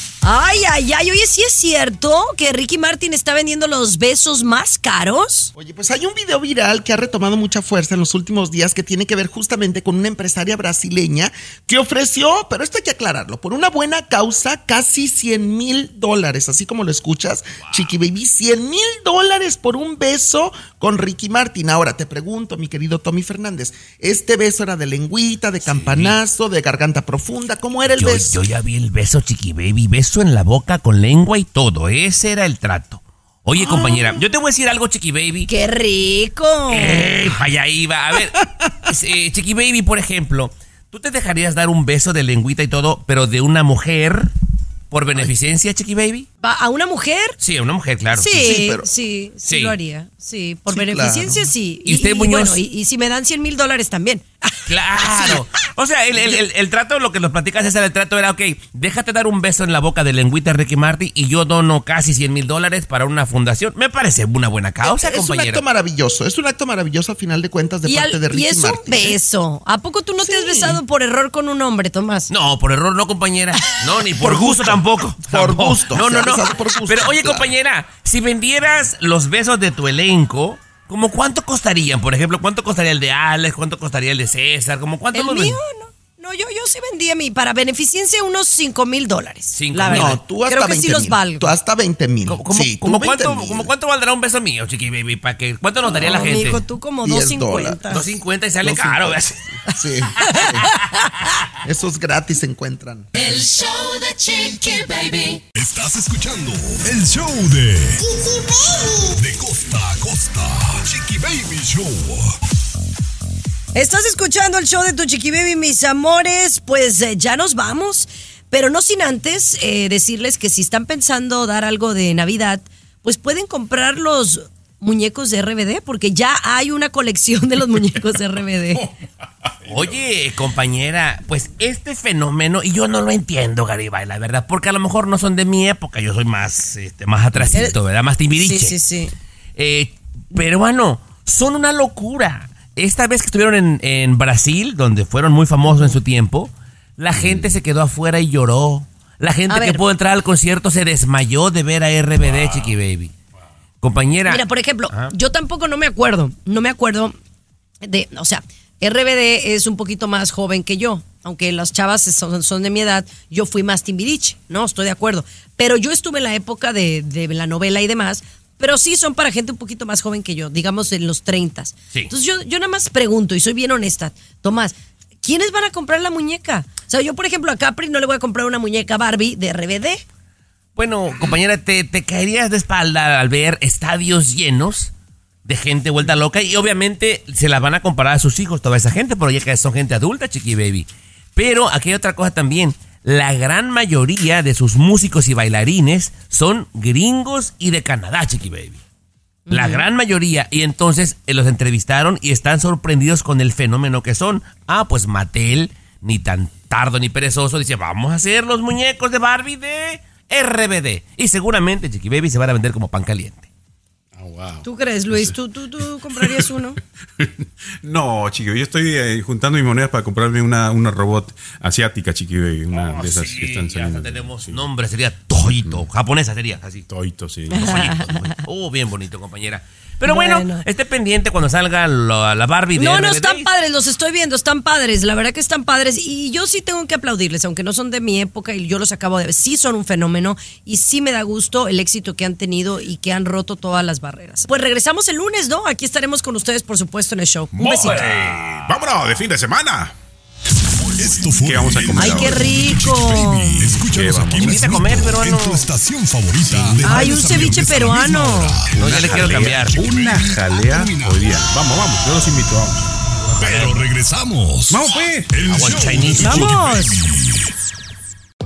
Ay, ay, ay, oye, ¿sí es cierto que Ricky Martin está vendiendo los besos más caros? Oye, pues hay un video viral que ha retomado mucha fuerza en los últimos días que tiene que ver justamente con una empresaria brasileña que ofreció, pero esto hay que aclararlo, por una buena causa casi 100 mil dólares, así como lo escuchas, Chiqui Baby, 100 mil dólares por un beso con Ricky Martin. Ahora te pregunto, mi querido Tommy Fernández, ¿este beso era de lengüita, de campanazo, de garganta profunda? ¿Cómo era el Yo, beso? yo ya vi el beso, Chiqui Baby. Beso en la boca con lengua y todo. Ese era el trato. Oye, compañera, yo te voy a decir algo, Chiqui Baby. ¡Qué rico! Para allá iba. A ver, eh, Chiqui Baby, por ejemplo, ¿tú te dejarías dar un beso de lengüita y todo, pero de una mujer por beneficencia, Chiqui Baby? ¿Va ¿A una mujer? Sí, a una mujer, claro. Sí, sí, pero- sí, Sí. lo haría. Sí, por Sí, beneficencia claro. sí. ¿Y usted, Muñoz? bueno, y, y si me dan 100 mil dólares también. Claro. O sea, el, el- el- el trato, lo que nos platicas es el trato era, ok, déjate dar un beso en la boca de lengüita Ricky Martin y yo dono casi 100 mil dólares para una fundación. Me parece una buena causa, es un compañero. acto maravilloso, es un acto maravilloso a final de cuentas de y, parte al- de y Ricky es Martin. un ¿eh? beso. ¿A poco tú no te has besado por error con un hombre, Tomás? No, por error no, compañera. No, ni por, Por gusto, gusto. tampoco. Por Tampoco. gusto. No, no, no. Besado por gusto, Pero oye, compañera, si vendieras los besos de tu elenco, ¿cómo cuánto costarían? Por ejemplo, ¿cuánto costaría el de Alex? ¿Cuánto costaría el de César? ¿Cómo cuánto El los mío, ven- no. No, yo, yo sí vendía mi, para beneficencia unos 5 mil dólares. La verdad. No, tú hasta Creo que 20 sí los mil. valgo. Tú hasta 20 mil. ¿Cómo, cómo- Sí, cómo 20 cuánto, mil. cómo cuánto valdrá un beso mío, chiqui baby? ¿Para que, ¿Cuánto nos daría la No, gente? mijo, tú como 10 250. 250 y sale Dos caro. cincuenta. ¿ves? Sí. sí. Esos gratis se encuentran. El show de Chiqui Baby. Estás escuchando el show de De costa a costa. Chiqui Baby Show. Estás escuchando el show de tu Chiqui Baby, mis amores. Pues eh, ya nos vamos. Pero no sin antes eh, decirles que si están pensando dar algo de Navidad, pues pueden comprar los, muñecos de RBD? Porque ya hay una colección de los muñecos de RBD. Oye, compañera, pues este fenómeno, y yo no lo entiendo, Garibay, la verdad, porque a lo mejor no son de mi época, yo soy más, este, más atrasito, ¿verdad? Más timbidiche. Sí, sí, sí. Eh, pero bueno, son una locura. Esta vez que estuvieron en, en Brasil, donde fueron muy famosos en su tiempo, la gente se quedó afuera y lloró. La gente A que ver. pudo entrar al concierto se desmayó de ver a RBD, Chiqui Baby. Compañera. Mira, por ejemplo, Ajá. yo tampoco no me acuerdo, no me acuerdo de, o sea, RBD es un poquito más joven que yo, aunque las chavas son, son de mi edad, yo fui más Timbiriche, ¿no? Estoy de acuerdo. Pero yo estuve en la época de, de la novela y demás, pero sí son para gente un poquito más joven que yo, digamos en los 30. Sí. Entonces yo, yo nada más pregunto, y soy bien honesta, Tomás, ¿quiénes van a comprar la muñeca? O sea, yo por ejemplo a Capri no le voy a comprar una muñeca Barbie de RBD. Bueno, compañera, te, te caerías de espalda al ver estadios llenos de gente vuelta loca y obviamente se las van a comparar a sus hijos, toda esa gente, pero ya que son gente adulta, chiqui baby. Pero aquí hay otra cosa también. La gran mayoría de sus músicos y bailarines son gringos y de Canadá, chiqui baby. La gran mayoría. Y entonces eh, los entrevistaron y están sorprendidos con el fenómeno que son. Ah, pues Mattel, ni tan tardo ni perezoso, dice, vamos a hacer los muñecos de Barbie de RBD. Y seguramente Chiqui Baby se van a vender como pan caliente. ¿Tú crees, Luis? ¿Tú, tú, tú comprarías uno? No, chiqui, yo estoy eh, juntando mis monedas para comprarme una, una robot asiática, chiqui, baby, una Oh, de esas sí, que están ya saliendo. tenemos nombre, sería Toito. Japonesa sería así. Toito, sí. Oh, bien bonito, compañera. Pero bueno, Bueno. esté pendiente cuando salga la, la Barbie de No, no, RBD. están padres, los estoy viendo, están padres, la verdad que están padres y yo sí tengo que aplaudirles, aunque no son de mi época y yo los acabo de ver, sí son un fenómeno y sí me da gusto el éxito que han tenido y que han roto todas las barreras. Pues regresamos el lunes, ¿no? Aquí estaremos con ustedes, por supuesto, en el show. Un besito. ¡Vámonos de fin de semana! Esto fue ¿Qué vamos a comer Ay, qué rico. Escúchanos aquí Invita a comer, peruano. en tu estación favorita. Ay, un ceviche peruano. No, ya le quiero cambiar. Una jalea hoy día. Vamos, vamos, yo los invito, vamos. Pero regresamos. Vamos, pues. El Agua show de ¡Vamos!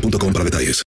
boostmobile.com para detalles.